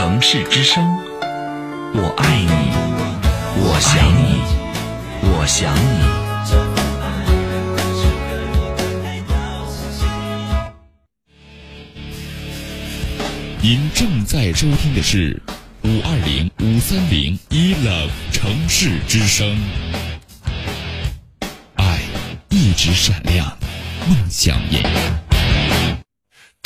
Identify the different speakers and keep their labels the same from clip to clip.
Speaker 1: 城市之声，我爱你，我想你，我想
Speaker 2: 你。您正在收听的是五二零五三零一 love 城市之声，爱一直闪亮，梦想延延。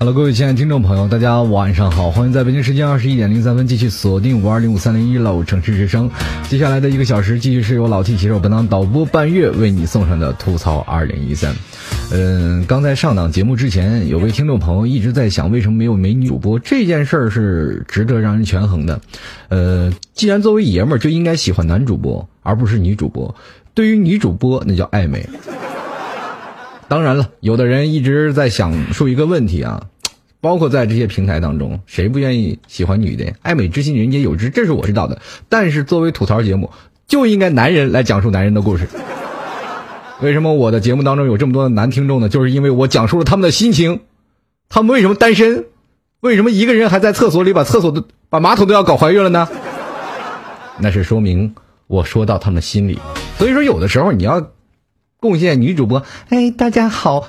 Speaker 3: Hello，各位亲爱的听众朋友，大家晚上好，欢迎在北京时间二十一点零三分继续锁定五二零五三零一楼城市之声。接下来的一个小时，继续是由老 T 携手本档导播半月为你送上的吐槽二零一三。嗯，刚才上档节目之前，有位听众朋友一直在想，为什么没有美女主播？这件事儿是值得让人权衡的。呃，既然作为爷们儿就应该喜欢男主播，而不是女主播。对于女主播，那叫暧昧。当然了，有的人一直在想述一个问题啊。包括在这些平台当中，谁不愿意喜欢女的？爱美之心，人皆有之，这是我知道的。但是作为吐槽节目，就应该男人来讲述男人的故事。为什么我的节目当中有这么多的男听众呢？就是因为我讲述了他们的心情，他们为什么单身？为什么一个人还在厕所里把厕所的把马桶都要搞怀孕了呢？那是说明我说到他们心里。所以说，有的时候你要贡献女主播，哎，大家好。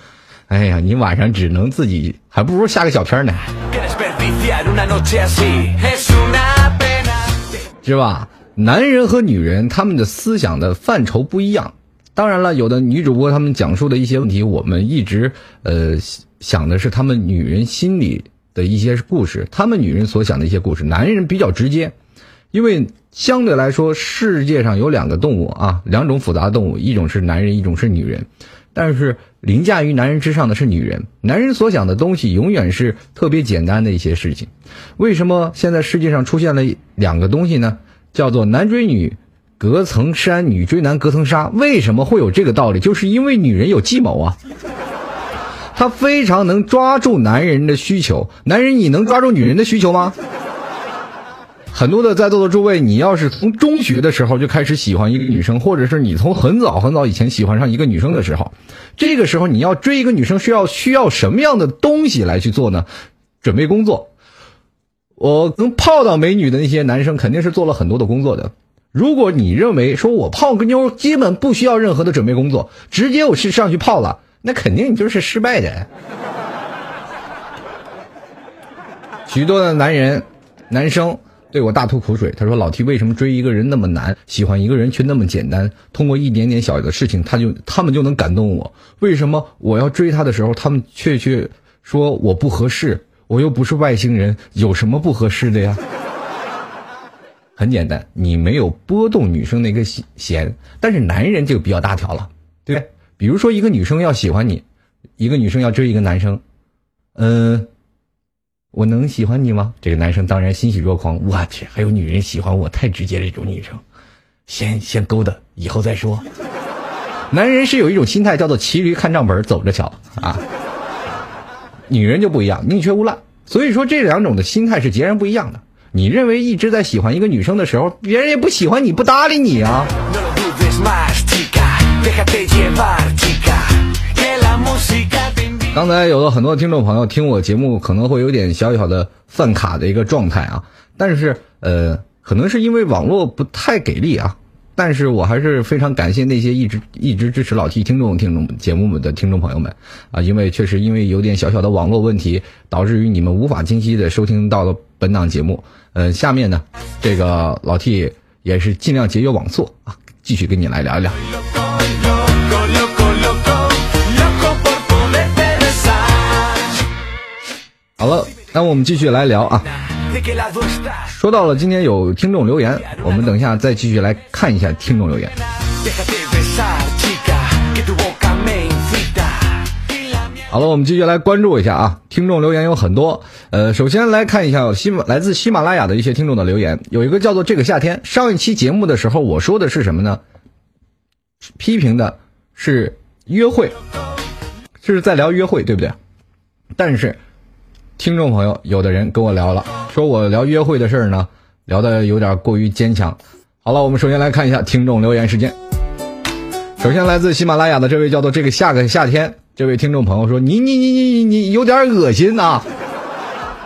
Speaker 3: 哎呀，你晚上只能自己，还不如下个小片呢，是吧？男人和女人他们的思想的范畴不一样。当然了，有的女主播他们讲述的一些问题，我们一直呃想的是他们女人心里的一些故事，他们女人所想的一些故事。男人比较直接，因为相对来说，世界上有两个动物啊，两种复杂动物，一种是男人，一种是女人。但是凌驾于男人之上的是女人，男人所想的东西永远是特别简单的一些事情。为什么现在世界上出现了两个东西呢？叫做男追女隔层山，女追男隔层纱。为什么会有这个道理？就是因为女人有计谋啊，她非常能抓住男人的需求。男人，你能抓住女人的需求吗？很多的在座的诸位，你要是从中学的时候就开始喜欢一个女生，或者是你从很早很早以前喜欢上一个女生的时候，这个时候你要追一个女生，需要需要什么样的东西来去做呢？准备工作。我能泡到美女的那些男生，肯定是做了很多的工作的。如果你认为说我泡个妞基本不需要任何的准备工作，直接我去上去泡了，那肯定你就是失败的。许多的男人，男生。对我大吐苦水，他说：“老 T 为什么追一个人那么难，喜欢一个人却那么简单？通过一点点小的事情，他就他们就能感动我。为什么我要追他的时候，他们却却说我不合适？我又不是外星人，有什么不合适的呀？很简单，你没有拨动女生那个弦。但是男人就比较大条了，对不对？比如说一个女生要喜欢你，一个女生要追一个男生，嗯。”我能喜欢你吗？这个男生当然欣喜若狂。我去，还有女人喜欢我，太直接这种女生，先先勾搭，以后再说。男人是有一种心态，叫做骑驴看账本，走着瞧啊。女人就不一样，宁缺毋滥。所以说这两种的心态是截然不一样的。你认为一直在喜欢一个女生的时候，别人也不喜欢你，不搭理你啊。刚才有了很多听众朋友听我节目，可能会有点小小的饭卡的一个状态啊，但是呃，可能是因为网络不太给力啊，但是我还是非常感谢那些一直一直支持老 T 听众听众节目们的听众朋友们啊，因为确实因为有点小小的网络问题，导致于你们无法清晰的收听到了本档节目。呃，下面呢，这个老 T 也是尽量节约网速啊，继续跟你来聊一聊。好了，那我们继续来聊啊。说到了今天有听众留言，我们等一下再继续来看一下听众留言。好了，我们继续来关注一下啊，听众留言有很多。呃，首先来看一下喜马来自喜马拉雅的一些听众的留言，有一个叫做这个夏天。上一期节目的时候，我说的是什么呢？批评的是约会，这是在聊约会，对不对？但是，听众朋友，有的人跟我聊了，说我聊约会的事儿呢，聊的有点过于坚强。好了，我们首先来看一下听众留言时间。首先来自喜马拉雅的这位叫做这个下个夏天这位听众朋友说：“你你你你你你有点恶心呐。”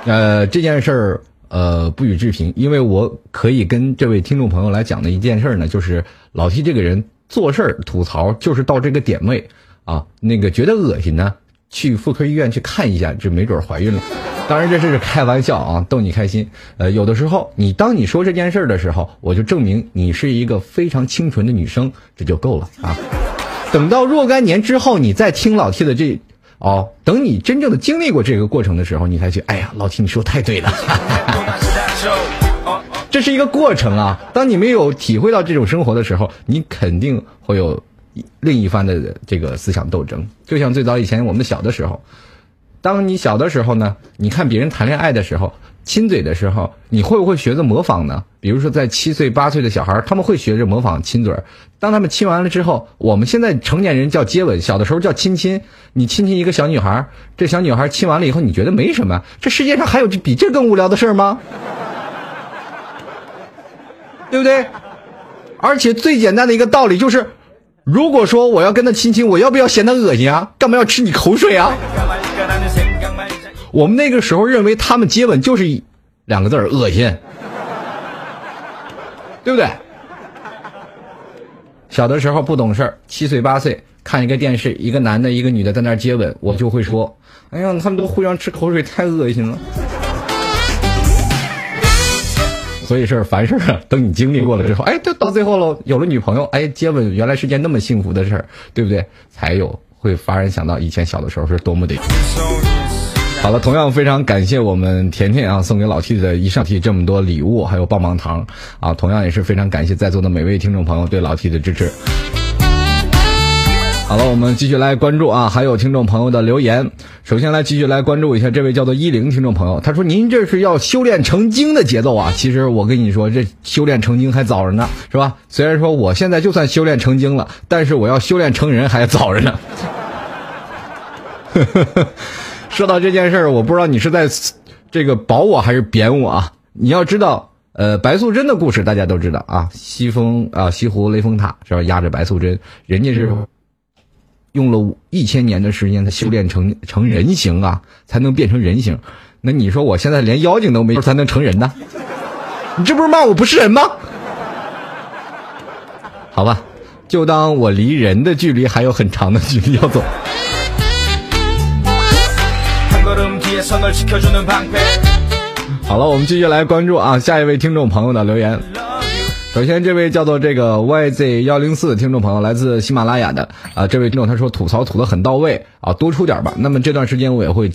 Speaker 3: 呃，这件事儿呃不予置评，因为我可以跟这位听众朋友来讲的一件事呢，就是老 T 这个人做事儿吐槽就是到这个点位啊，那个觉得恶心呢。去妇科医院去看一下，这没准怀孕了。当然这是开玩笑啊，逗你开心。呃，有的时候你当你说这件事的时候，我就证明你是一个非常清纯的女生，这就够了啊。等到若干年之后，你再听老 T 的这哦，等你真正的经历过这个过程的时候，你才去，哎呀，老 T 你说太对了。这是一个过程啊。当你没有体会到这种生活的时候，你肯定会有。另一番的这个思想斗争，就像最早以前我们小的时候，当你小的时候呢，你看别人谈恋爱的时候，亲嘴的时候，你会不会学着模仿呢？比如说在七岁八岁的小孩，他们会学着模仿亲嘴。当他们亲完了之后，我们现在成年人叫接吻，小的时候叫亲亲。你亲亲一个小女孩，这小女孩亲完了以后，你觉得没什么？这世界上还有比这更无聊的事吗？对不对？而且最简单的一个道理就是。如果说我要跟他亲亲，我要不要嫌他恶心啊？干嘛要吃你口水啊？我们那个时候认为他们接吻就是两个字儿恶心，对不对？小的时候不懂事儿，七岁八岁看一个电视，一个男的，一个女的在那接吻，我就会说：“哎呀，他们都互相吃口水，太恶心了。”所以是凡事啊，等你经历过了之后，哎，就到最后喽，有了女朋友，哎，接吻原来是件那么幸福的事儿，对不对？才有会发人想到以前小的时候是多么的。好了，同样非常感谢我们甜甜啊送给老 T 的一上 T 这么多礼物，还有棒棒糖啊，同样也是非常感谢在座的每位听众朋友对老 T 的支持。好了，我们继续来关注啊，还有听众朋友的留言。首先来继续来关注一下这位叫做一零听众朋友，他说：“您这是要修炼成精的节奏啊！其实我跟你说，这修炼成精还早着呢，是吧？虽然说我现在就算修炼成精了，但是我要修炼成人还早着呢。”说到这件事儿，我不知道你是在这个保我还是贬我啊？你要知道，呃，白素贞的故事大家都知道啊，西风啊，西湖雷峰塔是吧？压着白素贞，人家是。用了一千年的时间，才修炼成成人形啊，才能变成人形。那你说我现在连妖精都没，才能成人呢？你这不是骂我不是人吗？好吧，就当我离人的距离还有很长的距离要走。好了，我们继续来关注啊，下一位听众朋友的留言。首先，这位叫做这个 YZ 幺零四的听众朋友，来自喜马拉雅的啊，这位听众他说吐槽吐的很到位啊，多出点吧。那么这段时间我也会，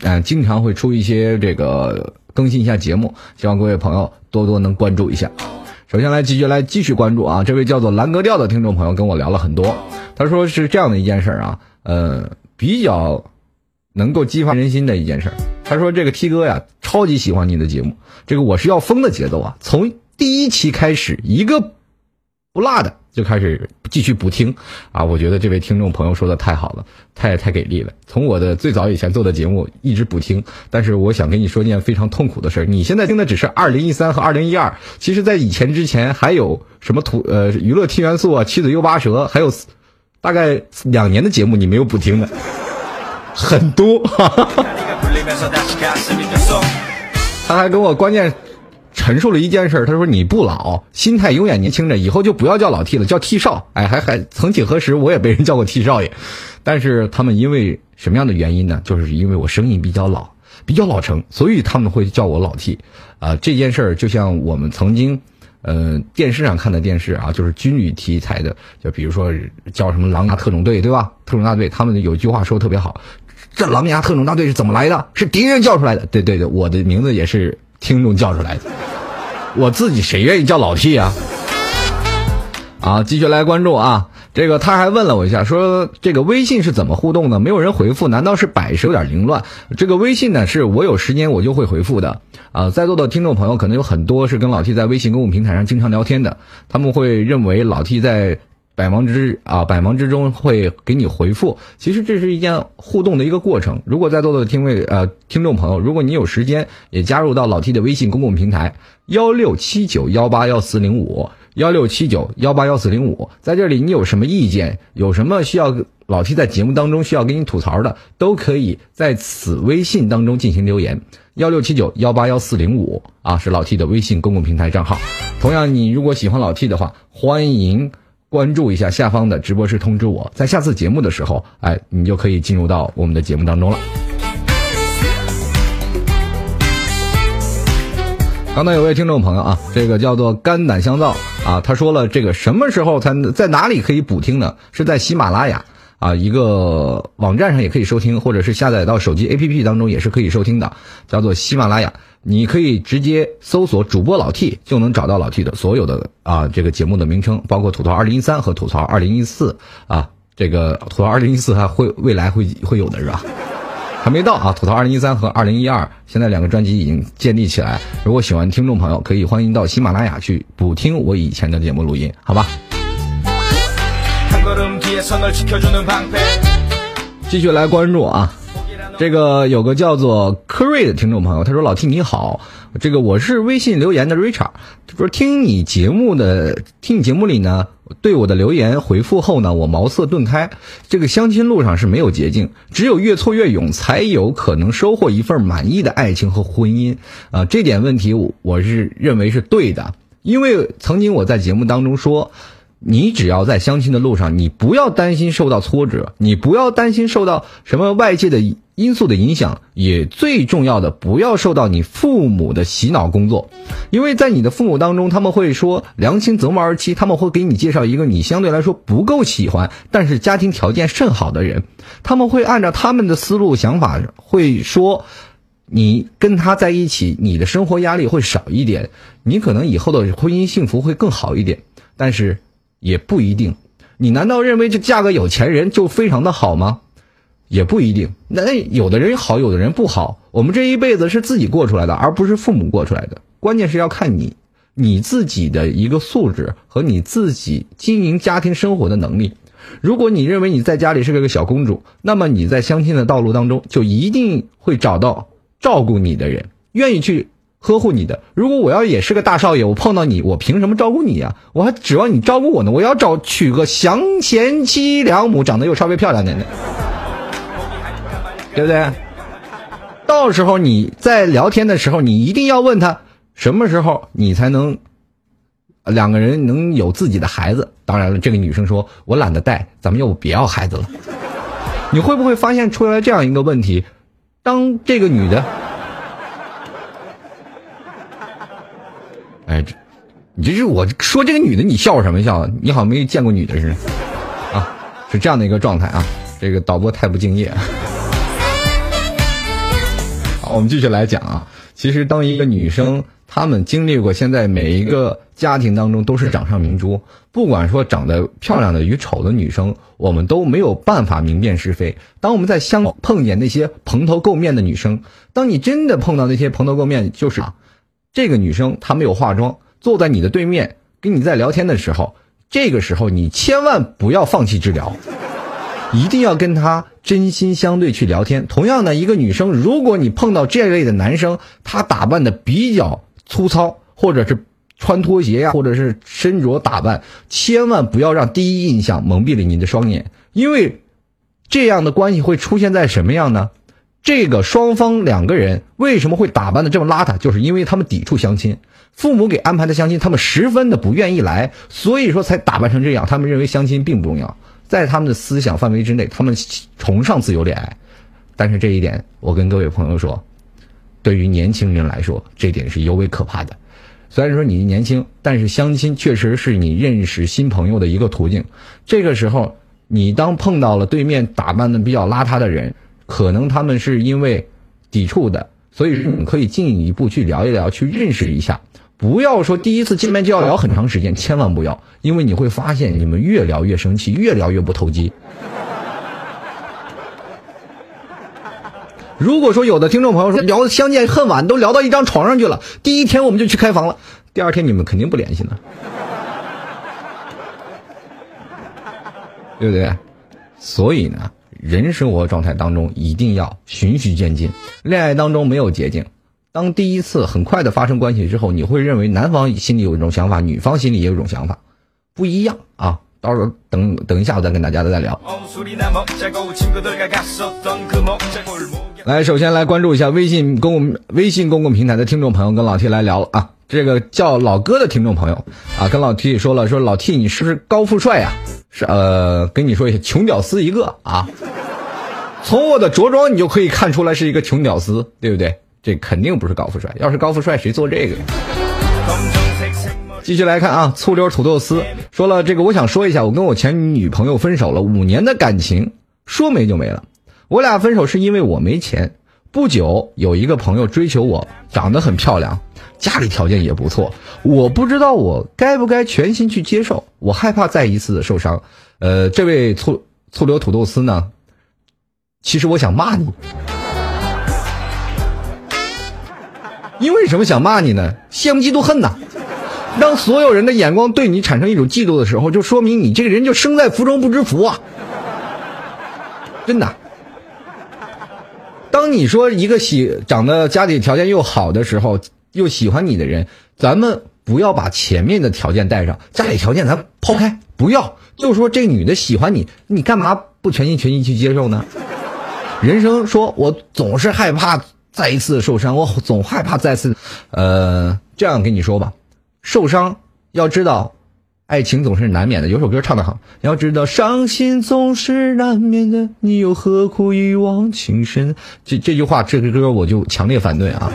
Speaker 3: 嗯，经常会出一些这个更新一下节目，希望各位朋友多多能关注一下。首先来继续来继续关注啊，这位叫做蓝格调的听众朋友跟我聊了很多，他说是这样的一件事啊，呃，比较能够激发人心的一件事。他说这个 T 哥呀，超级喜欢你的节目，这个我是要疯的节奏啊，从。第一期开始，一个不落的就开始继续补听啊！我觉得这位听众朋友说的太好了，太太给力了。从我的最早以前做的节目一直补听，但是我想跟你说一件非常痛苦的事儿。你现在听的只是二零一三和二零一二，其实在以前之前还有什么土呃娱乐听元素啊、七嘴又八舌，还有大概两年的节目你没有补听的，很多。他还跟我关键。陈述了一件事，他说你不老，心态永远年轻着，以后就不要叫老 T 了，叫 T 少。哎，还还曾几何时，我也被人叫过 T 少爷，但是他们因为什么样的原因呢？就是因为我声音比较老，比较老成，所以他们会叫我老 T。啊，这件事儿就像我们曾经，呃，电视上看的电视啊，就是军旅题材的，就比如说叫什么狼牙特种队，对吧？特种大队，他们有句话说的特别好，这狼牙特种大队是怎么来的？是敌人叫出来的。对对对，我的名字也是。听众叫出来的，我自己谁愿意叫老 T 啊？啊，继续来关注啊！这个他还问了我一下，说这个微信是怎么互动的？没有人回复，难道是摆设有点凌乱？这个微信呢，是我有时间我就会回复的啊。在座的听众朋友可能有很多是跟老 T 在微信公共平台上经常聊天的，他们会认为老 T 在百忙之啊百忙之中会给你回复。其实这是一件互动的一个过程。如果在座的听位呃听众朋友，如果你有时间，也加入到老 T 的微信公共平台幺六七九幺八幺四零五幺六七九幺八幺四零五，在这里你有什么意见，有什么需要老 T 在节目当中需要给你吐槽的，都可以在此微信当中进行留言。幺六七九幺八幺四零五啊，是老 T 的微信公共平台账号。同样，你如果喜欢老 T 的话，欢迎关注一下下方的直播室通知我，在下次节目的时候，哎，你就可以进入到我们的节目当中了。刚才有位听众朋友啊，这个叫做肝胆相照啊，他说了，这个什么时候才在哪里可以补听呢？是在喜马拉雅。啊，一个网站上也可以收听，或者是下载到手机 APP 当中也是可以收听的，叫做喜马拉雅。你可以直接搜索主播老 T，就能找到老 T 的所有的啊这个节目的名称，包括吐槽二零一三和吐槽二零一四啊。这个吐槽二零一四还会未来会会有的是吧？还没到啊。吐槽二零一三和二零一二现在两个专辑已经建立起来。如果喜欢听众朋友，可以欢迎到喜马拉雅去补听我以前的节目录音，好吧？继续来关注啊，这个有个叫做科瑞的听众朋友，他说：“老 T 你好，这个我是微信留言的 Richard，他说听你节目的，听你节目里呢，对我的留言回复后呢，我茅塞顿开。这个相亲路上是没有捷径，只有越挫越勇，才有可能收获一份满意的爱情和婚姻啊。这点问题我是认为是对的，因为曾经我在节目当中说。”你只要在相亲的路上，你不要担心受到挫折，你不要担心受到什么外界的因素的影响，也最重要的不要受到你父母的洗脑工作，因为在你的父母当中，他们会说良亲择木而妻，他们会给你介绍一个你相对来说不够喜欢，但是家庭条件甚好的人，他们会按照他们的思路想法，会说你跟他在一起，你的生活压力会少一点，你可能以后的婚姻幸福会更好一点，但是。也不一定，你难道认为这嫁个有钱人就非常的好吗？也不一定。那有的人好，有的人不好。我们这一辈子是自己过出来的，而不是父母过出来的。关键是要看你你自己的一个素质和你自己经营家庭生活的能力。如果你认为你在家里是个小公主，那么你在相亲的道路当中就一定会找到照顾你的人，愿意去。呵护你的，如果我要也是个大少爷，我碰到你，我凭什么照顾你呀？我还指望你照顾我呢？我要找娶个祥贤妻良母，长得又稍微漂亮点的，对不对？到时候你在聊天的时候，你一定要问他什么时候你才能两个人能有自己的孩子。当然了，这个女生说我懒得带，咱们要不别要孩子了。你会不会发现出来这样一个问题？当这个女的。哎，这，你这是我说这个女的，你笑什么笑？你好像没见过女的似的，啊，是这样的一个状态啊。这个导播太不敬业。我们继续来讲啊。其实，当一个女生，她们经历过，现在每一个家庭当中都是掌上明珠。不管说长得漂亮的与丑的女生，我们都没有办法明辨是非。当我们在相碰见那些蓬头垢面的女生，当你真的碰到那些蓬头垢面，就是啊。这个女生她没有化妆，坐在你的对面跟你在聊天的时候，这个时候你千万不要放弃治疗，一定要跟他真心相对去聊天。同样的，一个女生，如果你碰到这类的男生，他打扮的比较粗糙，或者是穿拖鞋呀，或者是身着打扮，千万不要让第一印象蒙蔽了你的双眼，因为这样的关系会出现在什么样呢？这个双方两个人为什么会打扮的这么邋遢？就是因为他们抵触相亲，父母给安排的相亲，他们十分的不愿意来，所以说才打扮成这样。他们认为相亲并不重要，在他们的思想范围之内，他们崇尚自由恋爱。但是这一点，我跟各位朋友说，对于年轻人来说，这点是尤为可怕的。虽然说你年轻，但是相亲确实是你认识新朋友的一个途径。这个时候，你当碰到了对面打扮的比较邋遢的人。可能他们是因为抵触的，所以你可以进一步去聊一聊，去认识一下。不要说第一次见面就要聊很长时间，千万不要，因为你会发现你们越聊越生气，越聊越不投机。如果说有的听众朋友说聊相见恨晚，都聊到一张床上去了，第一天我们就去开房了，第二天你们肯定不联系了。对不对？所以呢，人生活状态当中一定要循序渐进，恋爱当中没有捷径。当第一次很快的发生关系之后，你会认为男方心里有一种想法，女方心里也有一种想法，不一样啊。到时候等等一下，我再跟大家再聊。来，首先来关注一下微信公共微信公共平台的听众朋友，跟老 T 来聊啊。这个叫老哥的听众朋友啊，跟老 T 说了，说老 T 你是不是高富帅呀？是呃，跟你说一下，穷屌丝一个啊。从我的着装你就可以看出来是一个穷屌丝，对不对？这肯定不是高富帅，要是高富帅谁做这个？继续来看啊，醋溜土豆丝说了这个，我想说一下，我跟我前女朋友分手了五年的感情，说没就没了。我俩分手是因为我没钱。不久有一个朋友追求我，长得很漂亮，家里条件也不错。我不知道我该不该全心去接受，我害怕再一次的受伤。呃，这位醋醋溜土豆丝呢？其实我想骂你，因为什么想骂你呢？羡慕嫉妒恨呐。当所有人的眼光对你产生一种嫉妒的时候，就说明你这个人就生在福中不知福啊！真的。当你说一个喜长得家里条件又好的时候，又喜欢你的人，咱们不要把前面的条件带上，家里条件咱抛开，不要就说这女的喜欢你，你干嘛不全心全意去接受呢？人生说我总是害怕再一次受伤，我总害怕再次，呃，这样跟你说吧。受伤，要知道，爱情总是难免的。有首歌唱的好，要知道伤心总是难免的，你又何苦一往情深？这这句话，这个歌我就强烈反对啊！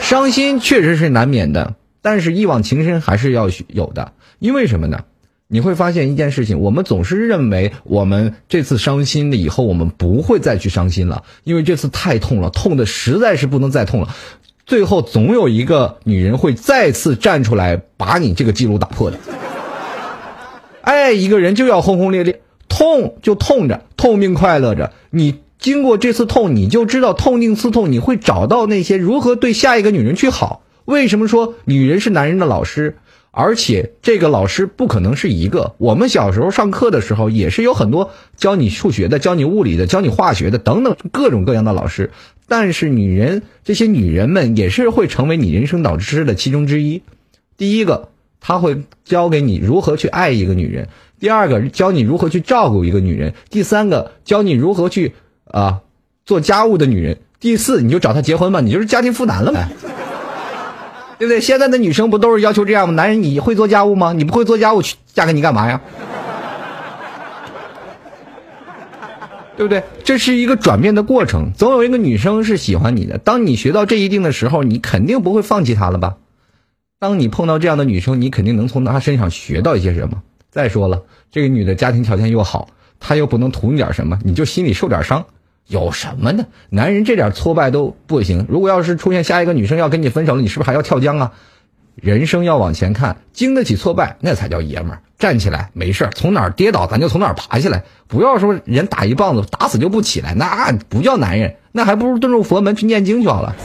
Speaker 3: 伤心确实是难免的，但是一往情深还是要有的。因为什么呢？你会发现一件事情，我们总是认为我们这次伤心了以后，我们不会再去伤心了，因为这次太痛了，痛的实在是不能再痛了。最后总有一个女人会再次站出来，把你这个记录打破的。爱一个人就要轰轰烈烈，痛就痛着，痛并快乐着。你经过这次痛，你就知道痛定思痛，你会找到那些如何对下一个女人去好。为什么说女人是男人的老师？而且这个老师不可能是一个。我们小时候上课的时候，也是有很多教你数学的、教你物理的、教你化学的等等各种各样的老师。但是女人，这些女人们也是会成为你人生导师的其中之一。第一个，他会教给你如何去爱一个女人；第二个，教你如何去照顾一个女人；第三个，教你如何去啊做家务的女人；第四，你就找她结婚吧，你就是家庭负担了呗。对不对？现在的女生不都是要求这样吗？男人你会做家务吗？你不会做家务，嫁给你干嘛呀？对不对？这是一个转变的过程，总有一个女生是喜欢你的。当你学到这一定的时候，你肯定不会放弃她了吧？当你碰到这样的女生，你肯定能从她身上学到一些什么。再说了，这个女的家庭条件又好，她又不能图你点什么，你就心里受点伤。有什么呢？男人这点挫败都不行。如果要是出现下一个女生要跟你分手了，你是不是还要跳江啊？人生要往前看，经得起挫败，那才叫爷们儿。站起来没事从哪儿跌倒咱就从哪儿爬起来。不要说人打一棒子打死就不起来，那不叫男人，那还不如遁入佛门去念经去好了。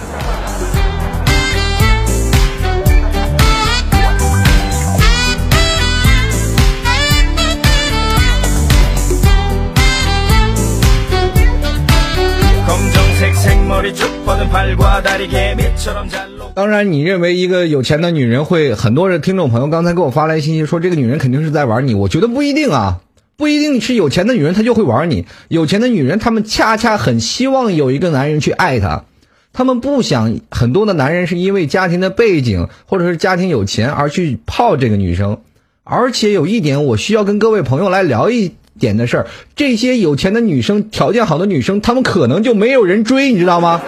Speaker 3: 当然，你认为一个有钱的女人会很多人听众朋友刚才给我发来信息说这个女人肯定是在玩你，我觉得不一定啊，不一定是有钱的女人她就会玩你。有钱的女人她们恰恰很希望有一个男人去爱她，她们不想很多的男人是因为家庭的背景或者是家庭有钱而去泡这个女生。而且有一点，我需要跟各位朋友来聊一。点的事儿，这些有钱的女生、条件好的女生，她们可能就没有人追，你知道吗？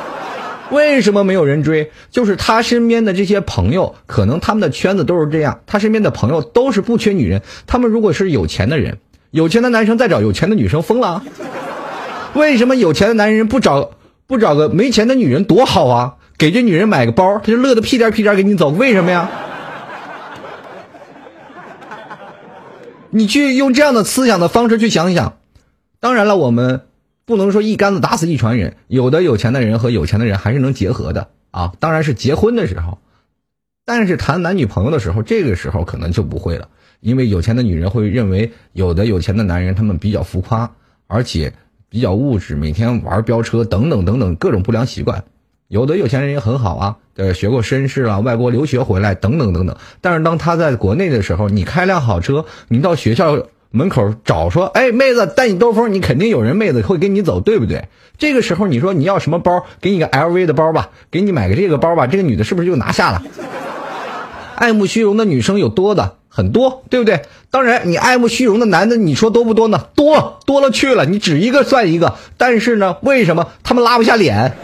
Speaker 3: 为什么没有人追？就是她身边的这些朋友，可能他们的圈子都是这样，他身边的朋友都是不缺女人。他们如果是有钱的人，有钱的男生再找有钱的女生，疯了。为什么有钱的男人不找不找个没钱的女人多好啊？给这女人买个包，他就乐得屁颠屁颠给你走，为什么呀？你去用这样的思想的方式去想一想，当然了，我们不能说一竿子打死一船人，有的有钱的人和有钱的人还是能结合的啊，当然是结婚的时候，但是谈男女朋友的时候，这个时候可能就不会了，因为有钱的女人会认为有的有钱的男人他们比较浮夸，而且比较物质，每天玩飙车等等等等各种不良习惯。有的有钱人也很好啊，呃，学过绅士啊，外国留学回来等等等等。但是当他在国内的时候，你开辆好车，你到学校门口找说，哎，妹子带你兜风，你肯定有人妹子会跟你走，对不对？这个时候你说你要什么包，给你个 LV 的包吧，给你买个这个包吧，这个女的是不是就拿下了？爱慕虚荣的女生有多的很多，对不对？当然，你爱慕虚荣的男的，你说多不多呢？多多了去了，你指一个算一个。但是呢，为什么他们拉不下脸？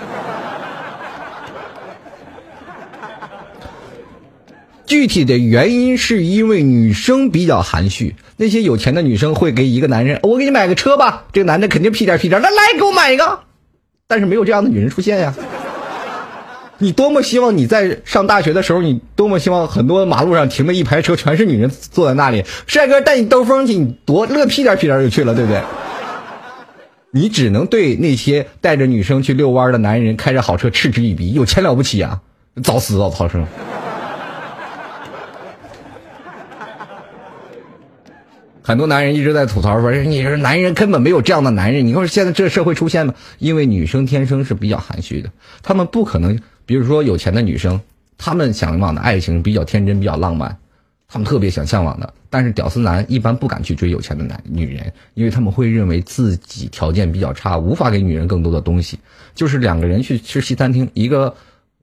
Speaker 3: 具体的原因是因为女生比较含蓄，那些有钱的女生会给一个男人，我给你买个车吧，这个男的肯定屁颠屁颠，那来给我买一个，但是没有这样的女人出现呀。你多么希望你在上大学的时候，你多么希望很多马路上停了一排车，全是女人坐在那里，帅哥带你兜风去，你多乐屁颠屁颠就去了，对不对？你只能对那些带着女生去遛弯的男人开着好车嗤之以鼻，有钱了不起啊？找死啊，操生！很多男人一直在吐槽说：“你说男人根本没有这样的男人。”你说现在这个社会出现吗？因为女生天生是比较含蓄的，她们不可能，比如说有钱的女生，她们向往的爱情比较天真、比较浪漫，她们特别想向往的。但是屌丝男一般不敢去追有钱的男女人，因为他们会认为自己条件比较差，无法给女人更多的东西。就是两个人去吃西餐厅，一个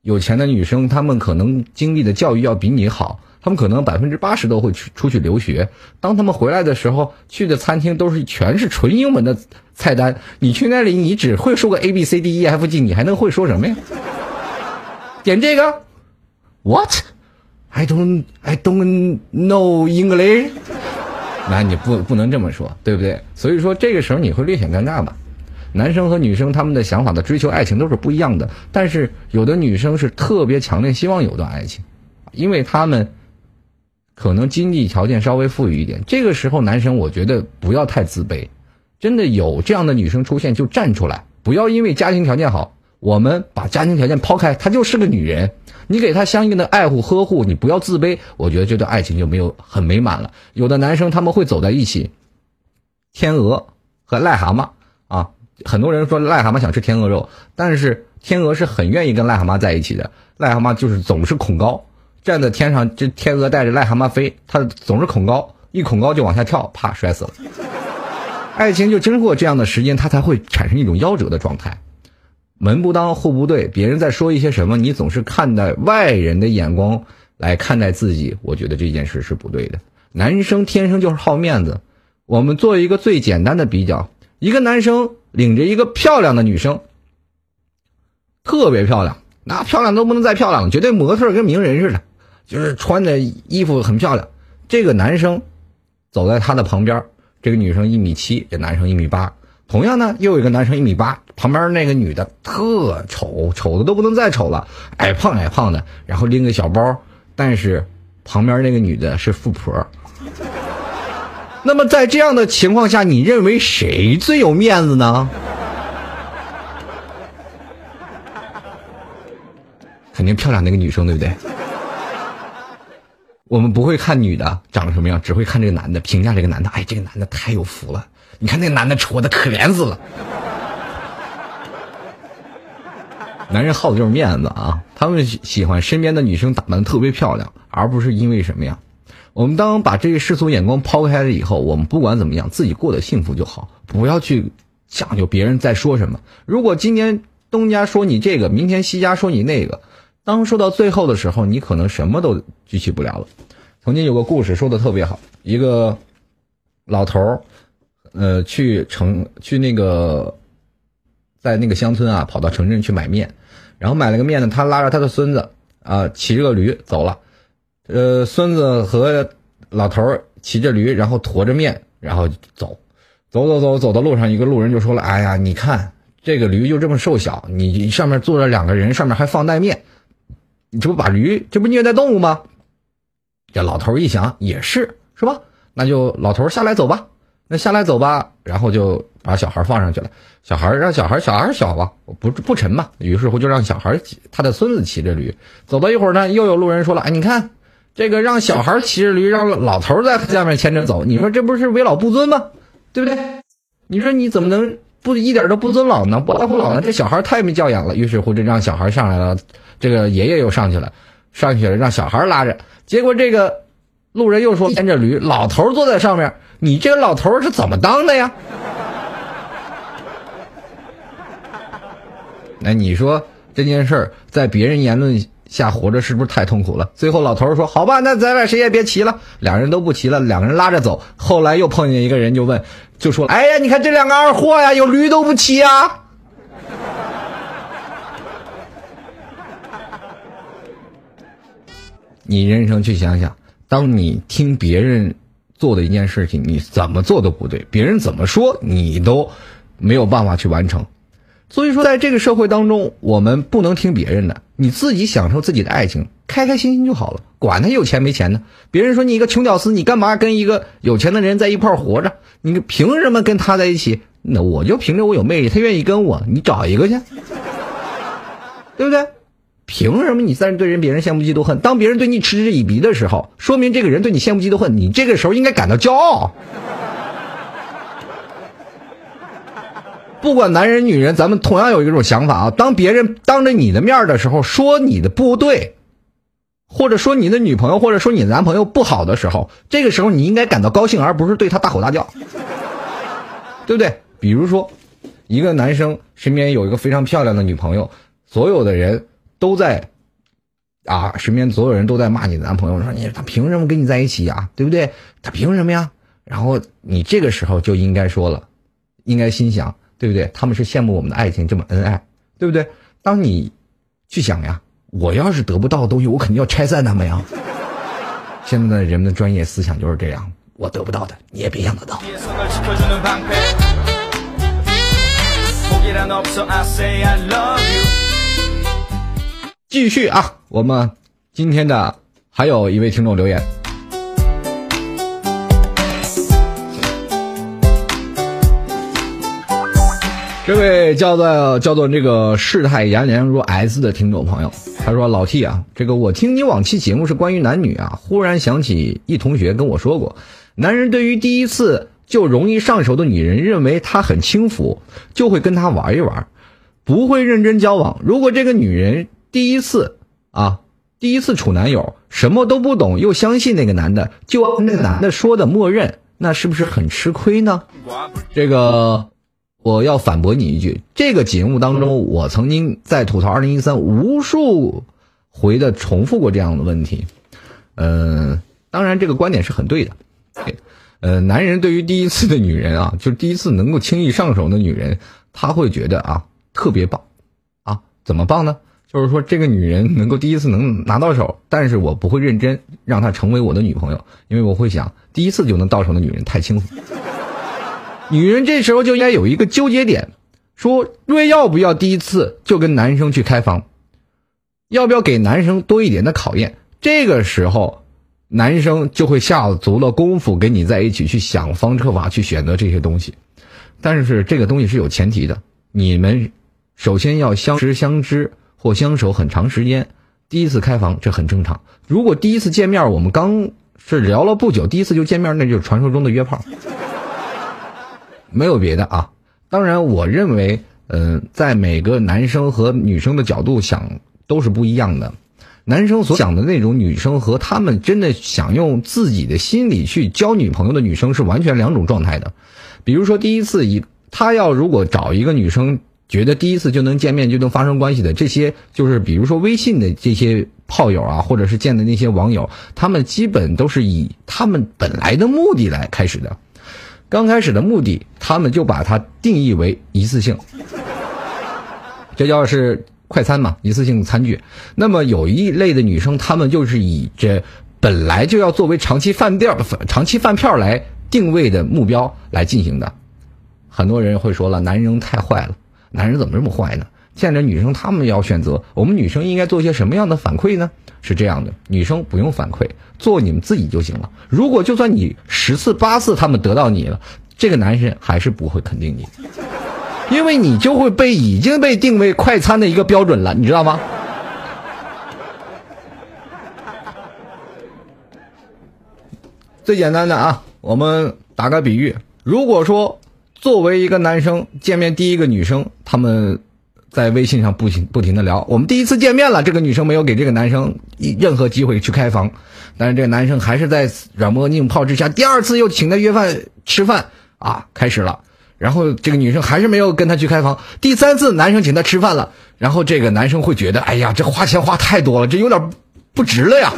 Speaker 3: 有钱的女生，她们可能经历的教育要比你好。他们可能百分之八十都会去出去留学，当他们回来的时候，去的餐厅都是全是纯英文的菜单。你去那里，你只会说个 A B C D E F G，你还能会说什么呀？点这个？What？I don't I don't know English。那你不不能这么说，对不对？所以说这个时候你会略显尴尬吧？男生和女生他们的想法的追求爱情都是不一样的，但是有的女生是特别强烈希望有段爱情，因为他们。可能经济条件稍微富裕一点，这个时候男生我觉得不要太自卑，真的有这样的女生出现就站出来，不要因为家庭条件好，我们把家庭条件抛开，她就是个女人，你给她相应的爱护呵护，你不要自卑，我觉得这段爱情就没有很美满了。有的男生他们会走在一起，天鹅和癞蛤蟆。啊，很多人说癞蛤蟆想吃天鹅肉，但是天鹅是很愿意跟癞蛤蟆在一起的，癞蛤蟆就是总是恐高。站在天上，这天鹅带着癞蛤蟆飞，它总是恐高，一恐高就往下跳，啪摔死了。爱情就经过这样的时间，它才会产生一种夭折的状态。门不当户不对，别人在说一些什么，你总是看待外人的眼光来看待自己，我觉得这件事是不对的。男生天生就是好面子。我们做一个最简单的比较，一个男生领着一个漂亮的女生，特别漂亮，那漂亮都不能再漂亮了，绝对模特跟名人似的。就是穿的衣服很漂亮，这个男生走在他的旁边，这个女生一米七，这男生一米八。同样呢，又有一个男生一米八，旁边那个女的特丑，丑的都不能再丑了，矮胖矮胖的，然后拎个小包，但是旁边那个女的是富婆。那么在这样的情况下，你认为谁最有面子呢？肯定漂亮那个女生，对不对？我们不会看女的长什么样，只会看这个男的，评价这个男的。哎，这个男的太有福了！你看那个男的戳的可怜死了。男人好的就是面子啊，他们喜欢身边的女生打扮的特别漂亮，而不是因为什么呀？我们当把这个世俗眼光抛开了以后，我们不管怎么样，自己过得幸福就好，不要去讲究别人在说什么。如果今天东家说你这个，明天西家说你那个。当说到最后的时候，你可能什么都举起不了了。曾经有个故事说的特别好，一个老头儿，呃，去城去那个，在那个乡村啊，跑到城镇去买面，然后买了个面呢，他拉着他的孙子啊，骑着个驴走了，呃，孙子和老头儿骑着驴，然后驮着面，然后走，走走走，走到路上，一个路人就说了：“哎呀，你看这个驴就这么瘦小，你上面坐着两个人，上面还放袋面。”你这不把驴，这不虐待动物吗？这老头一想也是，是吧？那就老头下来走吧，那下来走吧，然后就把小孩放上去了。小孩让小孩，小孩小吧，不不沉嘛。于是乎就让小孩他的孙子骑着驴走到一会儿呢，又有路人说了：“哎，你看这个让小孩骑着驴，让老头在下面牵着走，你说这不是为老不尊吗？对不对？你说你怎么能不一点都不尊老呢？不爱护老呢？这小孩太没教养了。于是乎，就让小孩上来了，这个爷爷又上去了，上去了，让小孩拉着。结果这个路人又说牵着驴，老头坐在上面，你这个老头是怎么当的呀？那你说这件事儿在别人言论？下活着是不是太痛苦了？最后老头说：“好吧，那咱俩谁也别骑了。”两人都不骑了，两个人拉着走。后来又碰见一个人，就问，就说：“哎呀，你看这两个二货呀，有驴都不骑啊！”你人生去想想，当你听别人做的一件事情，你怎么做都不对，别人怎么说你都没有办法去完成。所以说，在这个社会当中，我们不能听别人的，你自己享受自己的爱情，开开心心就好了，管他有钱没钱呢。别人说你一个穷屌丝，你干嘛跟一个有钱的人在一块活着？你凭什么跟他在一起？那我就凭着我有魅力，他愿意跟我，你找一个去，对不对？凭什么你在对人别人羡慕嫉妒恨？当别人对你嗤之以鼻的时候，说明这个人对你羡慕嫉妒恨，你这个时候应该感到骄傲。不管男人女人，咱们同样有一种想法啊。当别人当着你的面的时候说你的不对，或者说你的女朋友，或者说你男朋友不好的时候，这个时候你应该感到高兴，而不是对他大吼大叫，对不对？比如说，一个男生身边有一个非常漂亮的女朋友，所有的人都在啊，身边所有人都在骂你的男朋友，说你他凭什么跟你在一起呀？对不对？他凭什么呀？然后你这个时候就应该说了，应该心想。对不对？他们是羡慕我们的爱情这么恩爱，对不对？当你去想呀，我要是得不到的东西，我肯定要拆散他们呀。现在的人们的专业思想就是这样，我得不到的，你也别想得到。继续啊，我们今天的还有一位听众留言。这位叫做叫做这个世态炎凉如 S 的听众朋友，他说：“老 T 啊，这个我听你往期节目是关于男女啊，忽然想起一同学跟我说过，男人对于第一次就容易上手的女人，认为她很轻浮，就会跟她玩一玩，不会认真交往。如果这个女人第一次啊，第一次处男友，什么都不懂，又相信那个男的，就按那男的说的默认，那是不是很吃亏呢？这个。”我要反驳你一句，这个节目当中，我曾经在吐槽二零一三无数回的重复过这样的问题。嗯，当然这个观点是很对的。呃，男人对于第一次的女人啊，就是第一次能够轻易上手的女人，他会觉得啊特别棒啊，怎么棒呢？就是说这个女人能够第一次能拿到手，但是我不会认真让她成为我的女朋友，因为我会想第一次就能到手的女人太轻浮。女人这时候就应该有一个纠结点，说若要不要第一次就跟男生去开房，要不要给男生多一点的考验？这个时候，男生就会下足了功夫跟你在一起去想方设法去选择这些东西。但是这个东西是有前提的，你们首先要相识、相知或相守很长时间。第一次开房这很正常。如果第一次见面我们刚是聊了不久，第一次就见面，那就是传说中的约炮。没有别的啊，当然，我认为，嗯，在每个男生和女生的角度想都是不一样的。男生所想的那种女生和他们真的想用自己的心理去交女朋友的女生是完全两种状态的。比如说，第一次一他要如果找一个女生，觉得第一次就能见面就能发生关系的这些，就是比如说微信的这些炮友啊，或者是见的那些网友，他们基本都是以他们本来的目的来开始的。刚开始的目的，他们就把它定义为一次性，这叫是快餐嘛，一次性餐具。那么有一类的女生，她们就是以这本来就要作为长期饭店、长期饭票来定位的目标来进行的。很多人会说了，男人太坏了，男人怎么这么坏呢？见着女生，他们要选择，我们女生应该做些什么样的反馈呢？是这样的，女生不用反馈，做你们自己就行了。如果就算你十次八次他们得到你了，这个男生还是不会肯定你，因为你就会被已经被定为快餐的一个标准了，你知道吗？最简单的啊，我们打个比喻，如果说作为一个男生见面第一个女生，他们在微信上不停不停的聊，我们第一次见面了，这个女生没有给这个男生任何机会去开房，但是这个男生还是在软磨硬泡之下，第二次又请他约饭吃饭啊，开始了。然后这个女生还是没有跟他去开房。第三次男生请她吃饭了，然后这个男生会觉得，哎呀，这花钱花太多了，这有点不值了呀，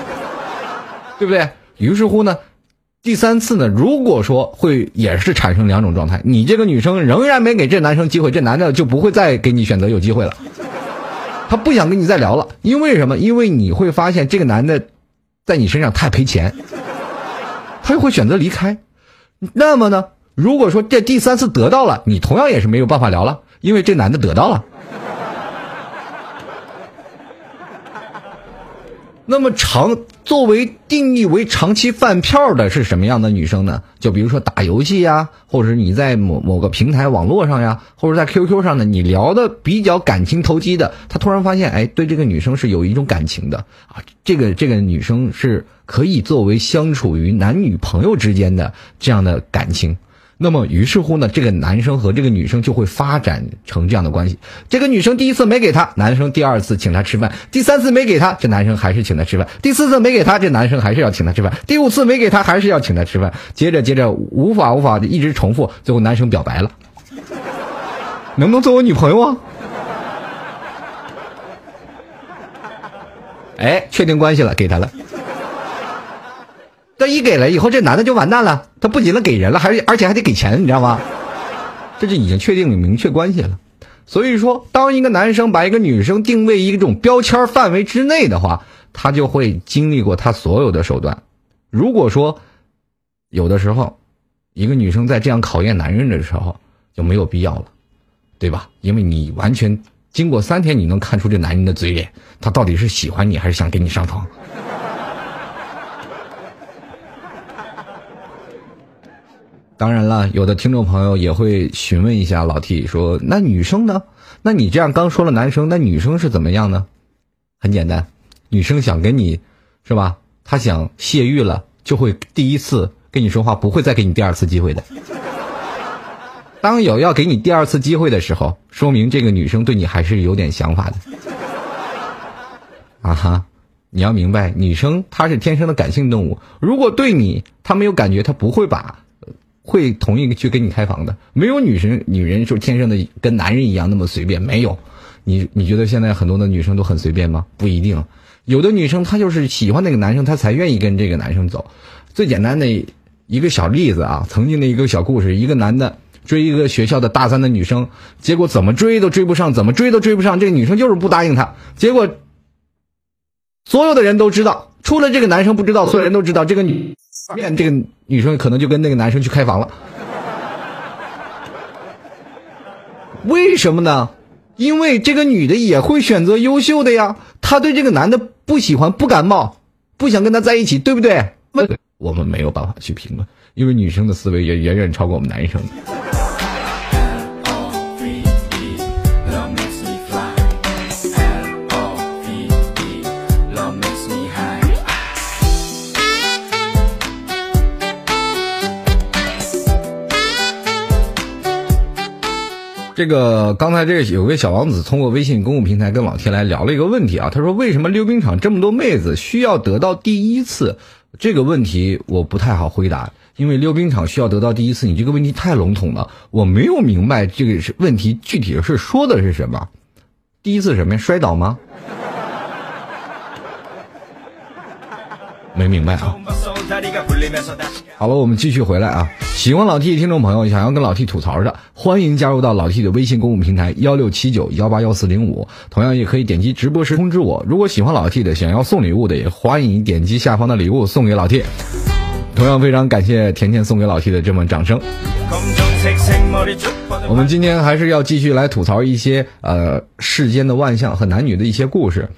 Speaker 3: 对不对？于是乎呢，第三次呢，如果说会也是产生两种状态，你这个女生仍然没给这男生机会，这男的就不会再给你选择有机会了，他不想跟你再聊了，因为什么？因为你会发现这个男的在你身上太赔钱，他就会选择离开。那么呢？如果说这第三次得到了，你同样也是没有办法聊了，因为这男的得到了。那么长作为定义为长期饭票的是什么样的女生呢？就比如说打游戏呀，或者你在某某个平台网络上呀，或者在 QQ 上呢，你聊的比较感情投机的，他突然发现，哎，对这个女生是有一种感情的啊，这个这个女生是可以作为相处于男女朋友之间的这样的感情。那么，于是乎呢，这个男生和这个女生就会发展成这样的关系。这个女生第一次没给他，男生第二次请他吃饭；第三次没给他，这男生还是请他吃饭；第四次没给他，这男生还是要请他吃饭；第五次没给他，还是要请他吃饭。接着接着，无法无法的一直重复，最后男生表白了，能不能做我女朋友啊？哎，确定关系了，给他了。这一给了以后，这男的就完蛋了。他不仅能给人了，还而且还得给钱，你知道吗？这就已经确定了明确关系了。所以说，当一个男生把一个女生定位一种标签范围之内的话，他就会经历过他所有的手段。如果说有的时候，一个女生在这样考验男人的时候，就没有必要了，对吧？因为你完全经过三天，你能看出这男人的嘴脸，他到底是喜欢你还是想跟你上床。当然了，有的听众朋友也会询问一下老 T，说：“那女生呢？那你这样刚说了男生，那女生是怎么样呢？”很简单，女生想跟你，是吧？她想泄欲了，就会第一次跟你说话，不会再给你第二次机会的。当有要给你第二次机会的时候，说明这个女生对你还是有点想法的。啊哈，你要明白，女生她是天生的感性动物，如果对你她没有感觉，她不会把。会同意去跟你开房的，没有女生女人就天生的跟男人一样那么随便，没有。你你觉得现在很多的女生都很随便吗？不一定，有的女生她就是喜欢那个男生，她才愿意跟这个男生走。最简单的一个小例子啊，曾经的一个小故事，一个男的追一个学校的大三的女生，结果怎么追都追不上，怎么追都追不上，这个女生就是不答应他。结果所有的人都知道，除了这个男生不知道，所有人都知道这个女。面这个女生可能就跟那个男生去开房了，为什么呢？因为这个女的也会选择优秀的呀，她对这个男的不喜欢、不感冒、不想跟他在一起，对不对？我们没有办法去评论，因为女生的思维也远远超过我们男生。这个刚才这个有位小王子通过微信公共平台跟老天来聊了一个问题啊，他说为什么溜冰场这么多妹子需要得到第一次？这个问题我不太好回答，因为溜冰场需要得到第一次，你这个问题太笼统了，我没有明白这个问题具体是说的是什么？第一次什么呀？摔倒吗？没明白啊。好了，我们继续回来啊！喜欢老 T 的听众朋友，想要跟老 T 吐槽的，欢迎加入到老 T 的微信公共平台幺六七九幺八幺四零五，同样也可以点击直播时通知我。如果喜欢老 T 的，想要送礼物的，也欢迎点击下方的礼物送给老 T。同样非常感谢甜甜送给老 T 的这么掌声。我们今天还是要继续来吐槽一些呃世间的万象和男女的一些故事。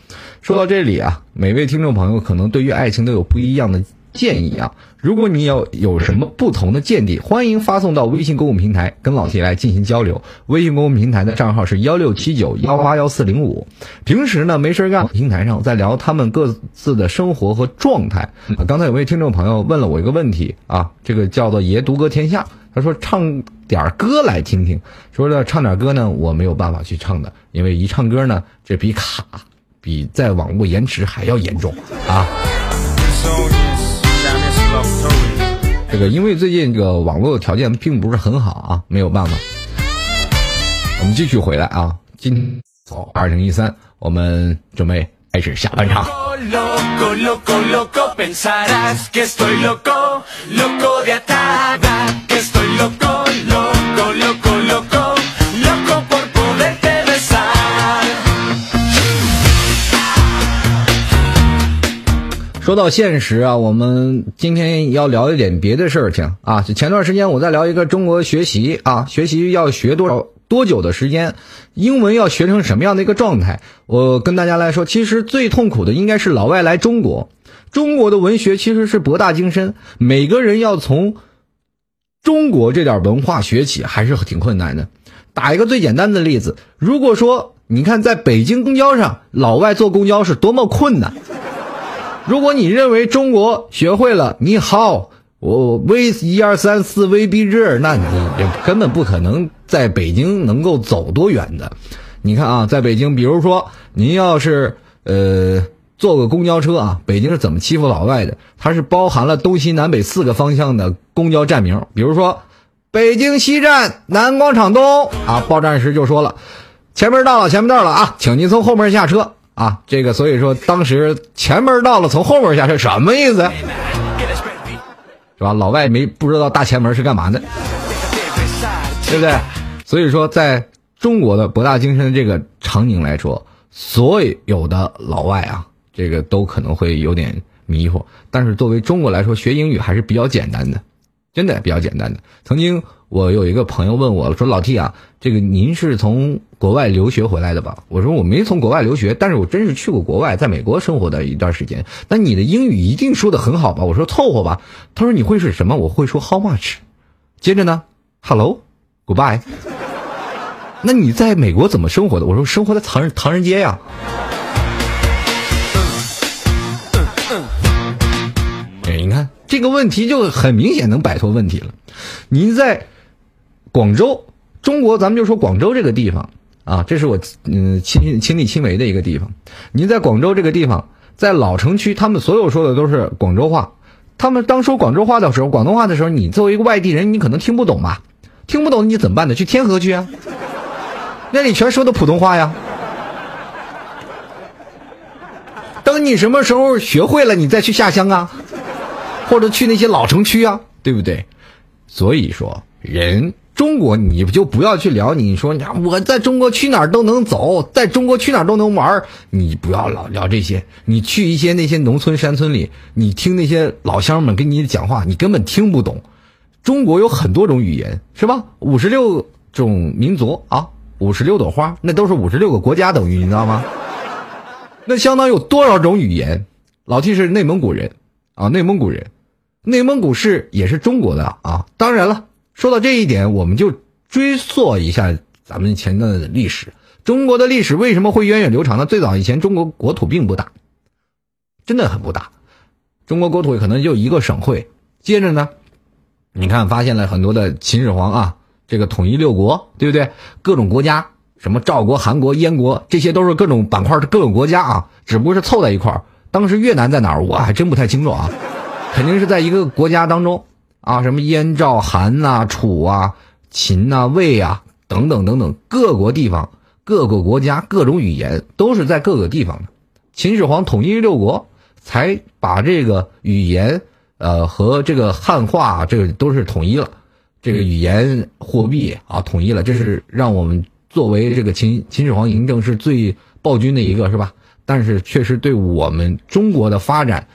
Speaker 3: 说到这里啊，每位听众朋友可能对于爱情都有不一样的。建议啊。如果你有有什么不同的见地，欢迎发送到微信公共平台跟老 T 来进行交流。微信公共平台的账号是幺六七九幺八幺四零五。平时呢没事干，平台上在聊他们各自的生活和状态。刚才有位听众朋友问了我一个问题啊，这个叫做爷独歌天下，他说唱点歌来听听。说的唱点歌呢，我没有办法去唱的，因为一唱歌呢，这比卡，比在网络延迟还要严重啊。这个因为最近这个网络条件并不是很好啊，没有办法。我们继续回来啊，今走二零一三，我们准备开始下半场。说到现实啊，我们今天要聊一点别的事情啊。就前段时间我在聊一个中国学习啊，学习要学多少多久的时间，英文要学成什么样的一个状态。我跟大家来说，其实最痛苦的应该是老外来中国。中国的文学其实是博大精深，每个人要从中国这点文化学起还是挺困难的。打一个最简单的例子，如果说你看在北京公交上，老外坐公交是多么困难。如果你认为中国学会了你好，我 with 一二三四 V B 日，那你根本不可能在北京能够走多远的。你看啊，在北京，比如说您要是呃坐个公交车啊，北京是怎么欺负老外的？它是包含了东西南北四个方向的公交站名，比如说北京西站南广场东啊，报站时就说了，前面到了，前面到了啊，请您从后门下车。啊，这个所以说当时前门到了，从后门下车什么意思？是吧？老外没不知道大前门是干嘛的，对不对？所以说，在中国的博大精深的这个场景来说，所有的老外啊，这个都可能会有点迷糊。但是作为中国来说，学英语还是比较简单的，真的比较简单的。曾经。我有一个朋友问我说：“老 T 啊，这个您是从国外留学回来的吧？”我说：“我没从国外留学，但是我真是去过国外，在美国生活的一段时间。那你的英语一定说的很好吧？”我说：“凑合吧。”他说：“你会是什么？”我会说 “How much”。接着呢，“Hello，Goodbye。”那你在美国怎么生活的？我说：“生活在唐人唐人街呀。”哎，你看这个问题就很明显能摆脱问题了。您在。广州，中国，咱们就说广州这个地方啊，这是我嗯亲亲力亲为的一个地方。您在广州这个地方，在老城区，他们所有说的都是广州话。他们当说广州话的时候，广东话的时候，你作为一个外地人，你可能听不懂吧？听不懂你怎么办呢？去天河去啊，那里全说的普通话呀。等你什么时候学会了，你再去下乡啊，或者去那些老城区啊，对不对？所以说人。中国，你就不要去聊。你说，我在中国去哪儿都能走，在中国去哪儿都能玩你不要老聊这些。你去一些那些农村山村里，你听那些老乡们跟你讲话，你根本听不懂。中国有很多种语言，是吧？五十六种民族啊，五十六朵花，那都是五十六个国家等于，你知道吗？那相当有多少种语言？老 T 是内蒙古人啊，内蒙古人，内蒙古是也是中国的啊。当然了。说到这一点，我们就追溯一下咱们前段的历史。中国的历史为什么会源远流长呢？最早以前，中国国土并不大，真的很不大。中国国土可能就一个省会。接着呢，你看发现了很多的秦始皇啊，这个统一六国，对不对？各种国家，什么赵国、韩国、燕国，这些都是各种板块的各种国家啊，只不过是凑在一块儿。当时越南在哪儿，我还真不太清楚啊，肯定是在一个国家当中。啊，什么燕赵韩呐、楚啊、秦呐、魏啊，等等等等，各国地方、各个国家、各种语言都是在各个地方的。秦始皇统一六国，才把这个语言，呃，和这个汉化，这个都是统一了。这个语言、货币啊，统一了，这是让我们作为这个秦秦始皇嬴政是最暴君的一个，是吧？但是确实对我们中国的发展，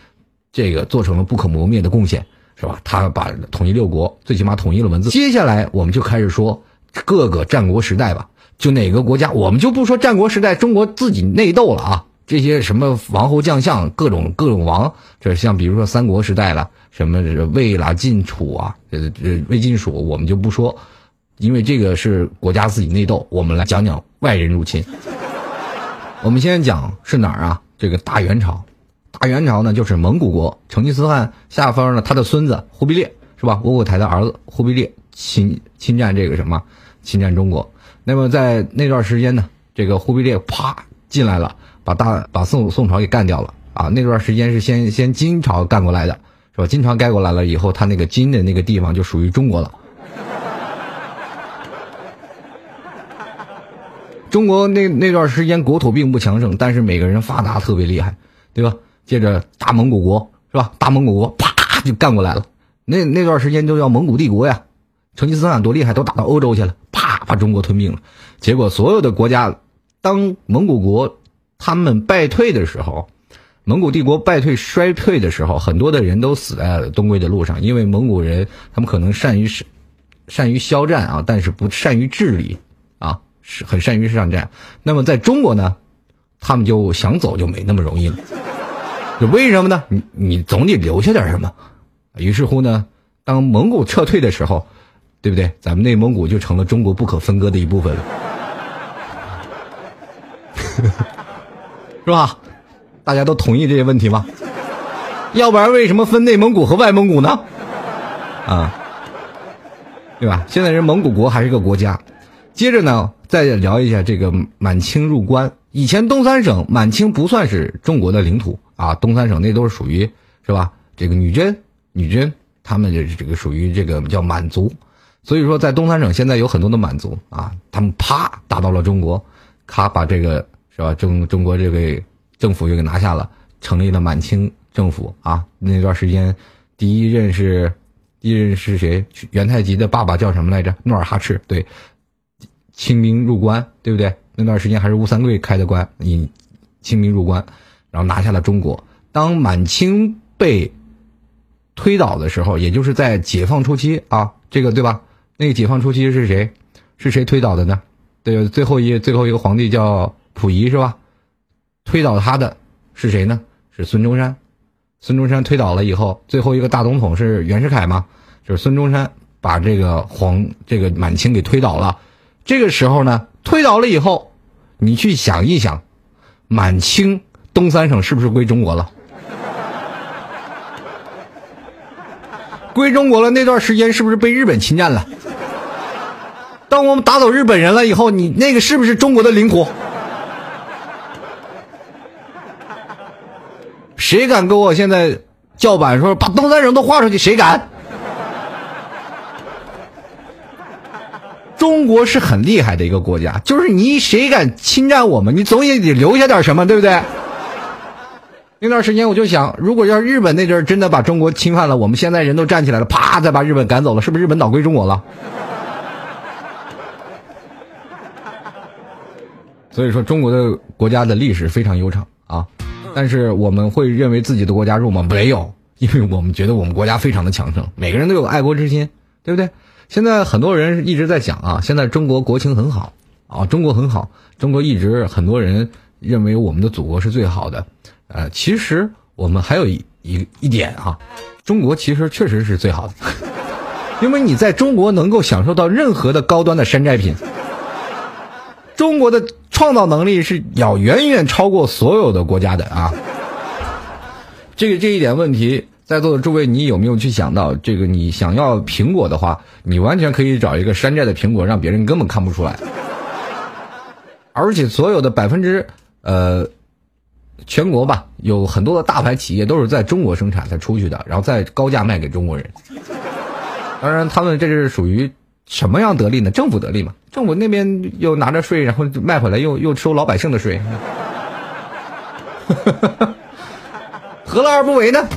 Speaker 3: 这个做成了不可磨灭的贡献。是吧？他把统一六国，最起码统一了文字。接下来我们就开始说各个战国时代吧。就哪个国家，我们就不说战国时代中国自己内斗了啊。这些什么王侯将相，各种各种王，这像比如说三国时代了，什么魏啦、晋、楚啊，这这魏晋蜀我们就不说，因为这个是国家自己内斗。我们来讲讲外人入侵。我们先讲是哪儿啊？这个大元朝，大元朝呢就是蒙古国成吉思汗下方呢他的孙子忽必烈是吧？窝阔台的儿子忽必烈侵侵占这个什么？侵占中国。那么在那段时间呢，这个忽必烈啪进来了。把大把宋宋朝给干掉了啊！那段时间是先先金朝干过来的，是吧？金朝盖过来了以后，他那个金的那个地方就属于中国了。中国那那段时间国土并不强盛，但是每个人发达特别厉害，对吧？接着大蒙古国是吧？大蒙古国啪就干过来了。那那段时间就叫蒙古帝国呀。成吉思汗多厉害，都打到欧洲去了，啪把中国吞并了。结果所有的国家，当蒙古国。他们败退的时候，蒙古帝国败退衰退的时候，很多的人都死在了东归的路上。因为蒙古人他们可能善于善于骁战啊，但是不善于治理啊，是很善于上战。那么在中国呢，他们就想走就没那么容易了。就为什么呢？你你总得留下点什么。于是乎呢，当蒙古撤退的时候，对不对？咱们内蒙古就成了中国不可分割的一部分了。是吧？大家都同意这些问题吗？要不然为什么分内蒙古和外蒙古呢？啊，对吧？现在人蒙古国还是个国家。接着呢，再聊一下这个满清入关。以前东三省满清不算是中国的领土啊，东三省那都是属于是吧？这个女真，女真他们就是这个属于这个叫满族。所以说，在东三省现在有很多的满族啊，他们啪打到了中国，咔把这个。是吧？中中国这个政府又给拿下了，成立了满清政府啊。那段时间，第一任是第一任是谁？元太极的爸爸叫什么来着？努尔哈赤。对，清兵入关，对不对？那段时间还是吴三桂开的关，引清兵入关，然后拿下了中国。当满清被推倒的时候，也就是在解放初期啊，这个对吧？那个解放初期是谁？是谁推倒的呢？对，最后一最后一个皇帝叫。溥仪是吧？推倒他的是谁呢？是孙中山。孙中山推倒了以后，最后一个大总统是袁世凯吗？就是孙中山把这个皇这个满清给推倒了。这个时候呢，推倒了以后，你去想一想，满清东三省是不是归中国了？归中国了那段时间是不是被日本侵占了？当我们打走日本人了以后，你那个是不是中国的领土？谁敢跟我现在叫板说把东三省都划出去？谁敢？中国是很厉害的一个国家，就是你谁敢侵占我们，你总也得留下点什么，对不对？那段时间我就想，如果要日本那阵儿真的把中国侵犯了，我们现在人都站起来了，啪，再把日本赶走了，是不是日本倒归中国了？所以说，中国的国家的历史非常悠长啊。但是我们会认为自己的国家弱吗？没有，因为我们觉得我们国家非常的强盛，每个人都有爱国之心，对不对？现在很多人一直在讲啊，现在中国国情很好啊，中国很好，中国一直很多人认为我们的祖国是最好的，呃，其实我们还有一一一点啊，中国其实确实是最好的，因为你在中国能够享受到任何的高端的山寨品。中国的创造能力是要远远超过所有的国家的啊！这个这一点问题，在座的诸位，你有没有去想到？这个你想要苹果的话，你完全可以找一个山寨的苹果，让别人根本看不出来。而且所有的百分之呃，全国吧，有很多的大牌企业都是在中国生产才出去的，然后再高价卖给中国人。当然，他们这是属于。什么样得利呢？政府得利嘛，政府那边又拿着税，然后卖回来又又收老百姓的税，何乐而不为呢？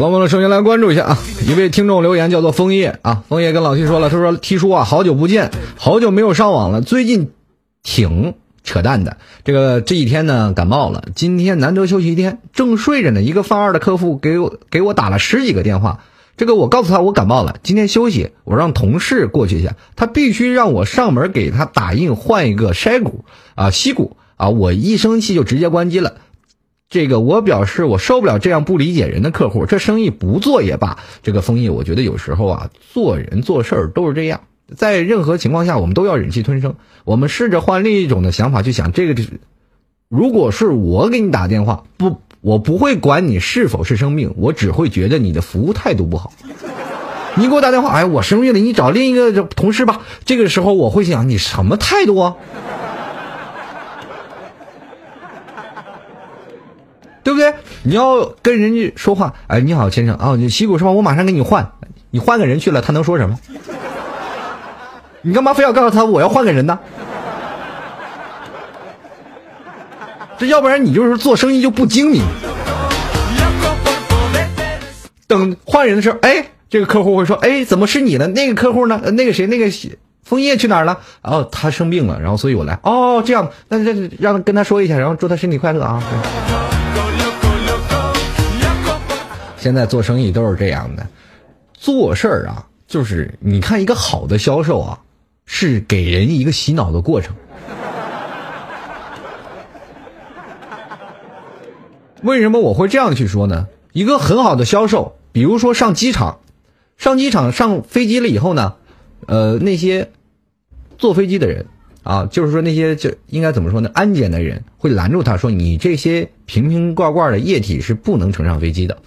Speaker 3: 好了，我们首先来关注一下啊，一位听众留言叫做枫叶啊，枫叶跟老 T 说了，他说 T 叔啊，好久不见，好久没有上网了，最近挺。扯淡的。这个这几天呢感冒了，今天难得休息一天，正睡着呢。一个放二的客户给我给我打了十几个电话。这个我告诉他我感冒了，今天休息，我让同事过去一下，他必须让我上门给他打印换一个筛骨啊吸骨啊，我一生气就直接关机了。这个我表示我受不了这样不理解人的客户，这生意不做也罢。这个枫叶，我觉得有时候啊，做人做事儿都是这样，在任何情况下我们都要忍气吞声。我们试着换另一种的想法去想，这个是如果是我给你打电话不。我不会管你是否是生病，我只会觉得你的服务态度不好。你给我打电话，哎，我生病了，你找另一个同事吧。这个时候我会想，你什么态度啊？对不对？你要跟人家说话，哎，你好，先生啊，你洗骨是吧？我马上给你换，你换个人去了，他能说什么？你干嘛非要告诉他我要换个人呢？这要不然你就是做生意就不精明。等换人的时候，哎，这个客户会说，哎，怎么是你呢？那个客户呢？那个谁？那个枫叶去哪儿了？哦，他生病了，然后所以我来。哦，这样，那这让跟他说一下，然后祝他身体快乐啊。现在做生意都是这样的，做事儿啊，就是你看一个好的销售啊，是给人一个洗脑的过程。为什么我会这样去说呢？一个很好的销售，比如说上机场，上机场上飞机了以后呢，呃，那些坐飞机的人啊，就是说那些就应该怎么说呢？安检的人会拦住他说：“你这些瓶瓶罐罐的液体是不能乘上飞机的，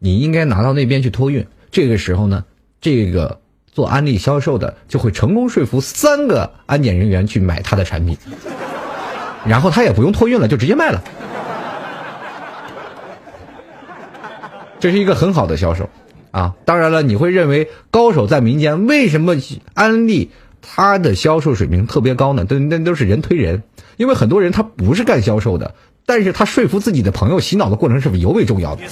Speaker 3: 你应该拿到那边去托运。”这个时候呢，这个做安利销售的就会成功说服三个安检人员去买他的产品，然后他也不用托运了，就直接卖了。这是一个很好的销售，啊，当然了，你会认为高手在民间，为什么安利他的销售水平特别高呢？都那都是人推人，因为很多人他不是干销售的，但是他说服自己的朋友洗脑的过程是尤为重要的。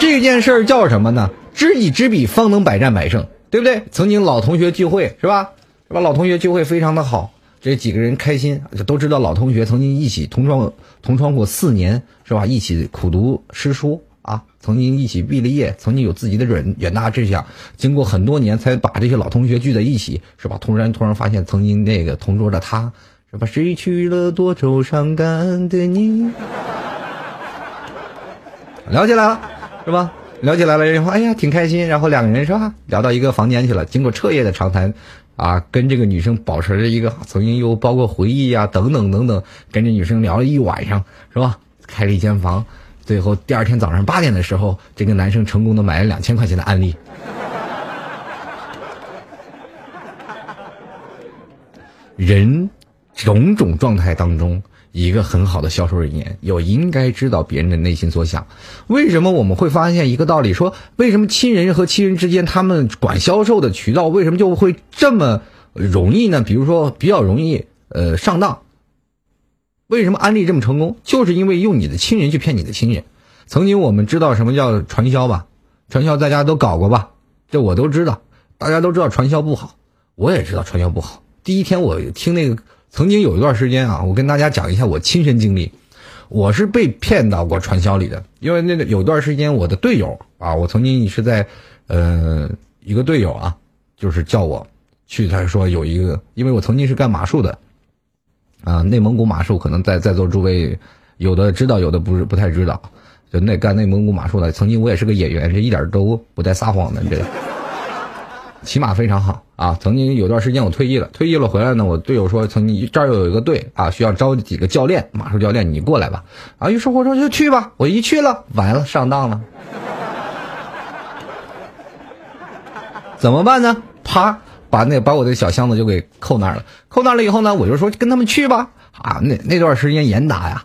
Speaker 3: 这件事儿叫什么呢？知己知彼，方能百战百胜，对不对？曾经老同学聚会是吧？是吧？老同学聚会非常的好。这几个人开心，都知道老同学曾经一起同窗同窗过四年，是吧？一起苦读诗书啊，曾经一起毕了业，曾经有自己的远远大志向。经过很多年，才把这些老同学聚在一起，是吧？突然突然发现，曾经那个同桌的他，是吧？失去了多愁善感的你？聊起来了，是吧？聊起来了，然后哎呀，挺开心。然后两个人是吧？聊到一个房间去了。经过彻夜的长谈。啊，跟这个女生保持着一个曾经又包括回忆呀，等等等等，跟这女生聊了一晚上，是吧？开了一间房，最后第二天早上八点的时候，这个男生成功的买了两千块钱的安利。人种种状态当中。一个很好的销售人员，有应该知道别人的内心所想。为什么我们会发现一个道理？说为什么亲人和亲人之间，他们管销售的渠道为什么就会这么容易呢？比如说比较容易呃上当。为什么安利这么成功？就是因为用你的亲人去骗你的亲人。曾经我们知道什么叫传销吧？传销大家都搞过吧？这我都知道，大家都知道传销不好，我也知道传销不好。第一天我听那个。曾经有一段时间啊，我跟大家讲一下我亲身经历，我是被骗到过传销里的。因为那个有段时间，我的队友啊，我曾经是在，呃，一个队友啊，就是叫我去，他说有一个，因为我曾经是干马术的，啊，内蒙古马术，可能在在座诸位有的知道，有的不是不太知道，就那干内蒙古马术的，曾经我也是个演员，这一点都不带撒谎的，这个。骑马非常好啊！曾经有段时间我退役了，退役了回来呢，我队友说曾经这儿又有一个队啊，需要招几个教练，马术教练，你过来吧。啊，于是我说就去吧。我一去了，完了上当了，怎么办呢？啪，把那把我的小箱子就给扣那儿了。扣那儿了以后呢，我就说跟他们去吧。啊，那那段时间严打呀，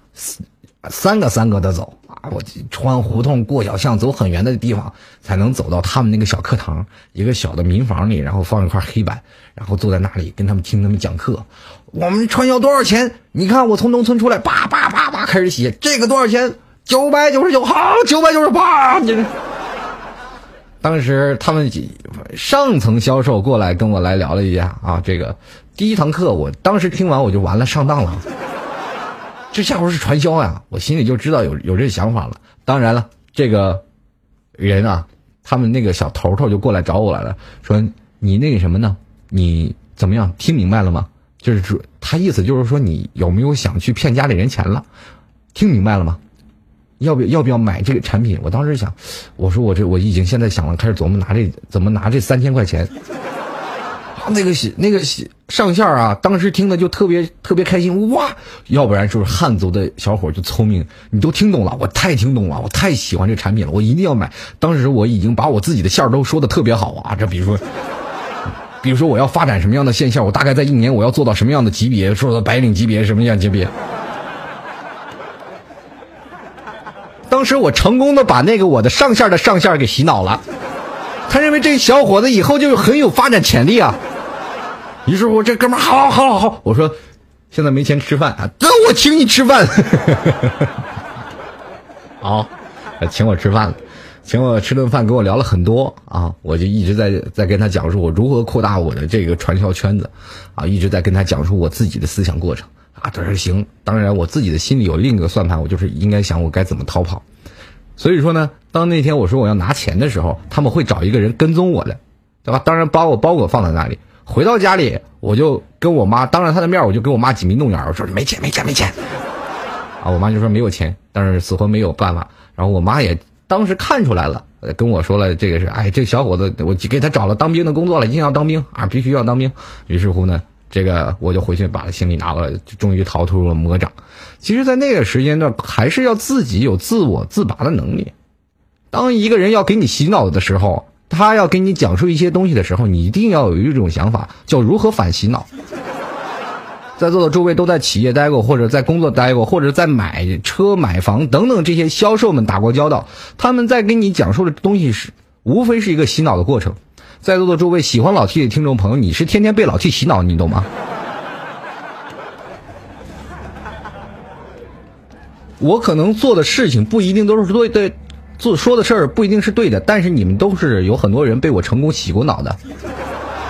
Speaker 3: 三个三个的走啊。我穿胡同过小巷，走很远的地方，才能走到他们那个小课堂，一个小的民房里，然后放一块黑板，然后坐在那里跟他们听他们讲课。我们传销多少钱？你看我从农村出来，叭叭叭叭开始写，这个多少钱？九百九十九，好，九百九十八。你当时他们上层销售过来跟我来聊了一下啊，这个第一堂课，我当时听完我就完了，上当了。这下回是传销呀，我心里就知道有有这想法了。当然了，这个人啊，他们那个小头头就过来找我来了，说你那个什么呢？你怎么样？听明白了吗？就是说他意思就是说你有没有想去骗家里人钱了？听明白了吗？要不要不要买这个产品？我当时想，我说我这我已经现在想了，开始琢磨拿这怎么拿这三千块钱。那个那个上线啊，当时听的就特别特别开心哇！要不然就是汉族的小伙就聪明，你都听懂了，我太听懂了，我太喜欢这产品了，我一定要买。当时我已经把我自己的线都说的特别好啊，这比如说，比如说我要发展什么样的线线，我大概在一年我要做到什么样的级别，做到白领级别什么样级别。当时我成功的把那个我的上线的上线给洗脑了，他认为这小伙子以后就很有发展潜力啊。于是我，这哥们儿好好好，我说现在没钱吃饭啊，那我请你吃饭。好，请我吃饭了，请我吃顿饭，跟我聊了很多啊，我就一直在在跟他讲述我如何扩大我的这个传销圈子，啊，一直在跟他讲述我自己的思想过程。啊，他说行。当然，我自己的心里有另一个算盘，我就是应该想我该怎么逃跑。所以说呢，当那天我说我要拿钱的时候，他们会找一个人跟踪我的，对吧？当然把我包裹放在那里。回到家里，我就跟我妈当着她的面，我就跟我妈挤眉弄眼，我说没钱，没钱，没钱。啊，我妈就说没有钱，但是死活没有办法。然后我妈也当时看出来了，跟我说了这个是，哎，这小伙子，我给他找了当兵的工作了，一定要当兵啊，必须要当兵。于是乎呢。这个我就回去把行李拿了，终于逃脱了魔掌。其实，在那个时间段，还是要自己有自我自拔的能力。当一个人要给你洗脑的时候，他要给你讲述一些东西的时候，你一定要有一种想法，叫如何反洗脑。在座的诸位都在企业待过，或者在工作待过，或者在买车、买房等等这些销售们打过交道，他们在跟你讲述的东西是，无非是一个洗脑的过程。在座的诸位喜欢老 T 的听众朋友，你是天天被老 T 洗脑，你懂吗？我可能做的事情不一定都是对对，做说的事儿不一定是对的，但是你们都是有很多人被我成功洗过脑的。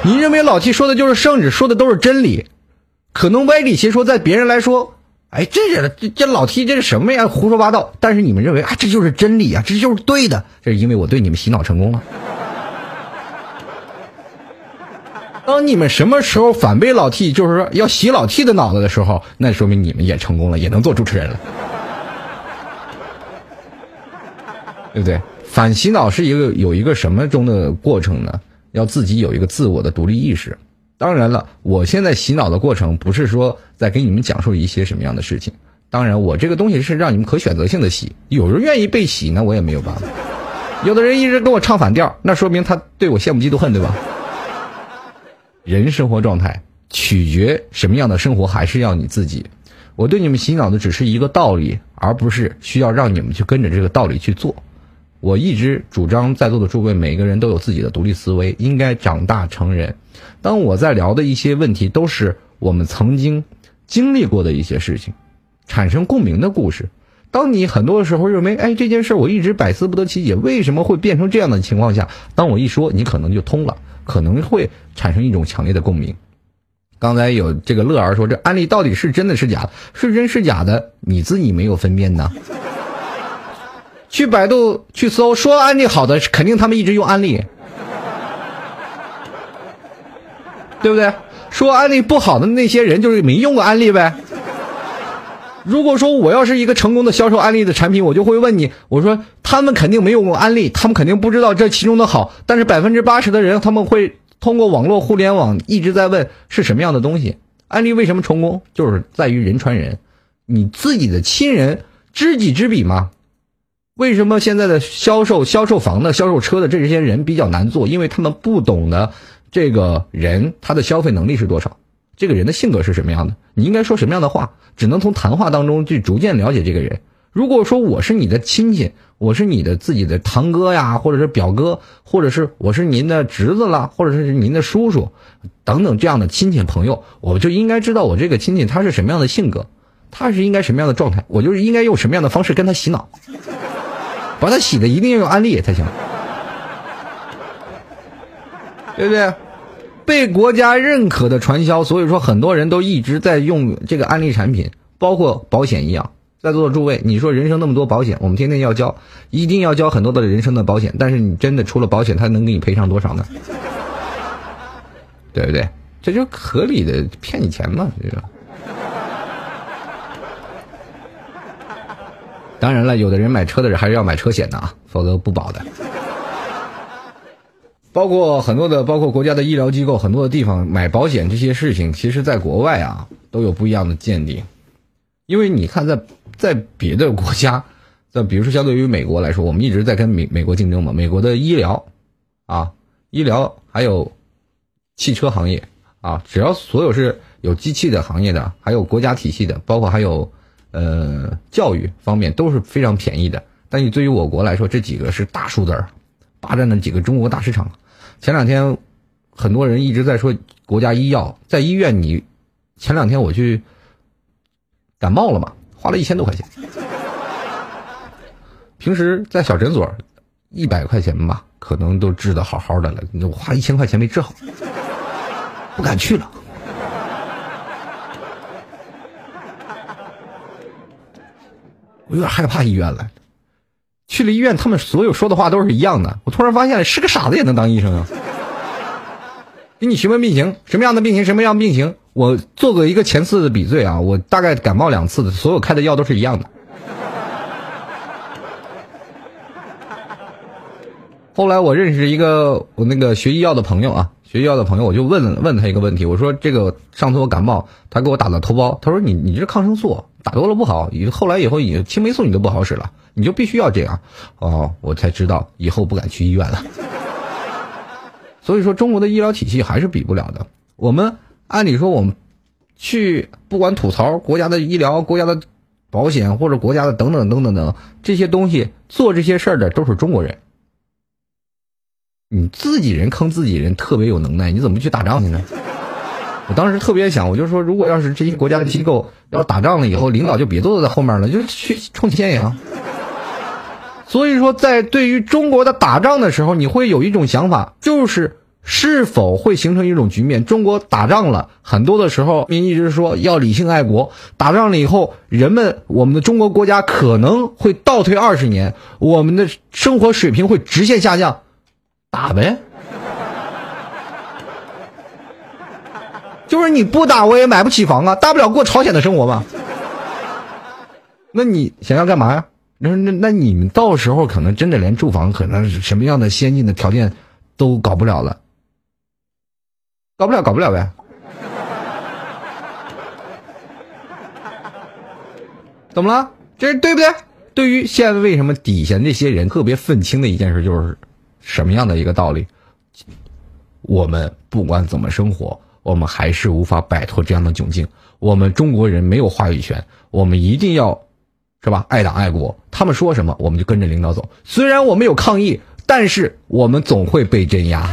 Speaker 3: 你认为老 T 说的就是圣旨，说的都是真理，可能歪理邪说，在别人来说，哎，这这这老 T 这是什么呀？胡说八道。但是你们认为啊，这就是真理啊，这就是对的，这是因为我对你们洗脑成功了。当你们什么时候反被老 T，就是说要洗老 T 的脑子的时候，那说明你们也成功了，也能做主持人了，对不对？反洗脑是一个有一个什么中的过程呢？要自己有一个自我的独立意识。当然了，我现在洗脑的过程不是说在给你们讲述一些什么样的事情。当然，我这个东西是让你们可选择性的洗，有人愿意被洗，那我也没有办法。有的人一直跟我唱反调，那说明他对我羡慕嫉妒恨，对吧？人生活状态取决什么样的生活，还是要你自己。我对你们洗脑的只是一个道理，而不是需要让你们去跟着这个道理去做。我一直主张在座的诸位每个人都有自己的独立思维，应该长大成人。当我在聊的一些问题，都是我们曾经经历过的一些事情，产生共鸣的故事。当你很多时候认为，哎，这件事我一直百思不得其解，为什么会变成这样的情况下，当我一说，你可能就通了。可能会产生一种强烈的共鸣。刚才有这个乐儿说，这案例到底是真的是假？是真是假的？你自己没有分辨呢？去百度去搜，说安利好的，肯定他们一直用安利，对不对？说安利不好的那些人，就是没用过安利呗。如果说我要是一个成功的销售安利的产品，我就会问你，我说他们肯定没有过安利，他们肯定不知道这其中的好。但是百分之八十的人，他们会通过网络互联网一直在问是什么样的东西。安利为什么成功？就是在于人传人，你自己的亲人知己知彼嘛？为什么现在的销售销售房的销售车的这些人比较难做？因为他们不懂得这个人他的消费能力是多少。这个人的性格是什么样的？你应该说什么样的话？只能从谈话当中去逐渐了解这个人。如果说我是你的亲戚，我是你的自己的堂哥呀，或者是表哥，或者是我是您的侄子了，或者是您的叔叔，等等这样的亲戚朋友，我就应该知道我这个亲戚他是什么样的性格，他是应该什么样的状态，我就是应该用什么样的方式跟他洗脑，把他洗的一定要用安利才行。对不对？被国家认可的传销，所以说很多人都一直在用这个安利产品，包括保险一样。在座的诸位，你说人生那么多保险，我们天天要交，一定要交很多的人生的保险，但是你真的出了保险，他能给你赔偿多少呢？对不对？这就合理的骗你钱嘛，这个。当然了，有的人买车的人还是要买车险的啊，否则不保的。包括很多的，包括国家的医疗机构，很多的地方买保险这些事情，其实在国外啊都有不一样的鉴定。因为你看，在在别的国家，在比如说相对于美国来说，我们一直在跟美美国竞争嘛。美国的医疗啊，医疗还有汽车行业啊，只要所有是有机器的行业的，还有国家体系的，包括还有。呃，教育方面都是非常便宜的，但你对于我国来说，这几个是大数字儿，霸占了几个中国大市场。前两天，很多人一直在说国家医药，在医院你，前两天我去感冒了嘛，花了一千多块钱。平时在小诊所，一百块钱吧，可能都治的好好的了，我花一千块钱没治好，不敢去了。我有点害怕医院了，去了医院，他们所有说的话都是一样的。我突然发现，是个傻子也能当医生啊！给你询问病情，什么样的病情，什么样病情，我做过一个前次的比对啊，我大概感冒两次的，所有开的药都是一样的。后来我认识一个我那个学医药的朋友啊，学医药的朋友，我就问问他一个问题，我说这个上次我感冒，他给我打了头孢，他说你你这抗生素。打多了不好，以后来以后，你青霉素你都不好使了，你就必须要这样，哦，我才知道以后不敢去医院了。所以说，中国的医疗体系还是比不了的。我们按理说，我们去不管吐槽国家的医疗、国家的保险或者国家的等等等等等这些东西，做这些事儿的都是中国人。你自己人坑自己人，特别有能耐，你怎么去打仗去呢？我当时特别想，我就说，如果要是这些国家的机构要打仗了以后，领导就别坐在后面了，就去冲前沿。所以说，在对于中国的打仗的时候，你会有一种想法，就是是否会形成一种局面：中国打仗了，很多的时候，民一直说要理性爱国，打仗了以后，人们我们的中国国家可能会倒退二十年，我们的生活水平会直线下降，打呗。就是你不打我也买不起房啊，大不了过朝鲜的生活嘛。那你想要干嘛呀？那那那你们到时候可能真的连住房可能什么样的先进的条件都搞不了了，搞不了搞不了呗。怎么了？这对不对？对于现在为什么底下那些人特别愤青的一件事，就是什么样的一个道理？我们不管怎么生活。我们还是无法摆脱这样的窘境。我们中国人没有话语权，我们一定要，是吧？爱党爱国，他们说什么我们就跟着领导走。虽然我们有抗议，但是我们总会被镇压。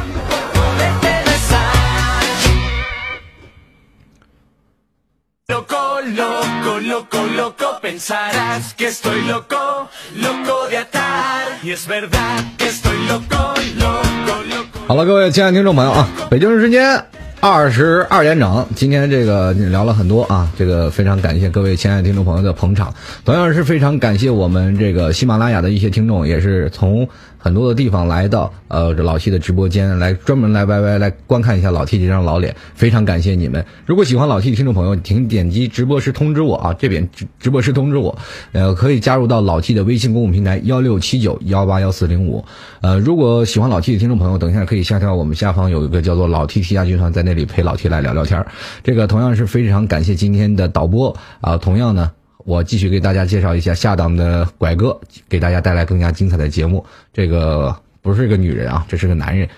Speaker 3: 好了，各位亲爱的听众朋友啊，北京时间。二十二点整，今天这个聊了很多啊，这个非常感谢各位亲爱的听众朋友的捧场，同样是非常感谢我们这个喜马拉雅的一些听众，也是从。很多的地方来到呃老 T 的直播间来专门来 YY 来观看一下老 T 这张老脸，非常感谢你们。如果喜欢老 T 的听众朋友，请点击直播时通知我啊，这边直直播时通知我，呃可以加入到老 T 的微信公共平台幺六七九幺八幺四零五。呃，如果喜欢老 T 的听众朋友，等一下可以下调我们下方有一个叫做老 T T 家军团，在那里陪老 T 来聊聊天这个同样是非常感谢今天的导播啊，同样呢。我继续给大家介绍一下下档的拐哥，给大家带来更加精彩的节目。这个不是个女人啊，这是个男人。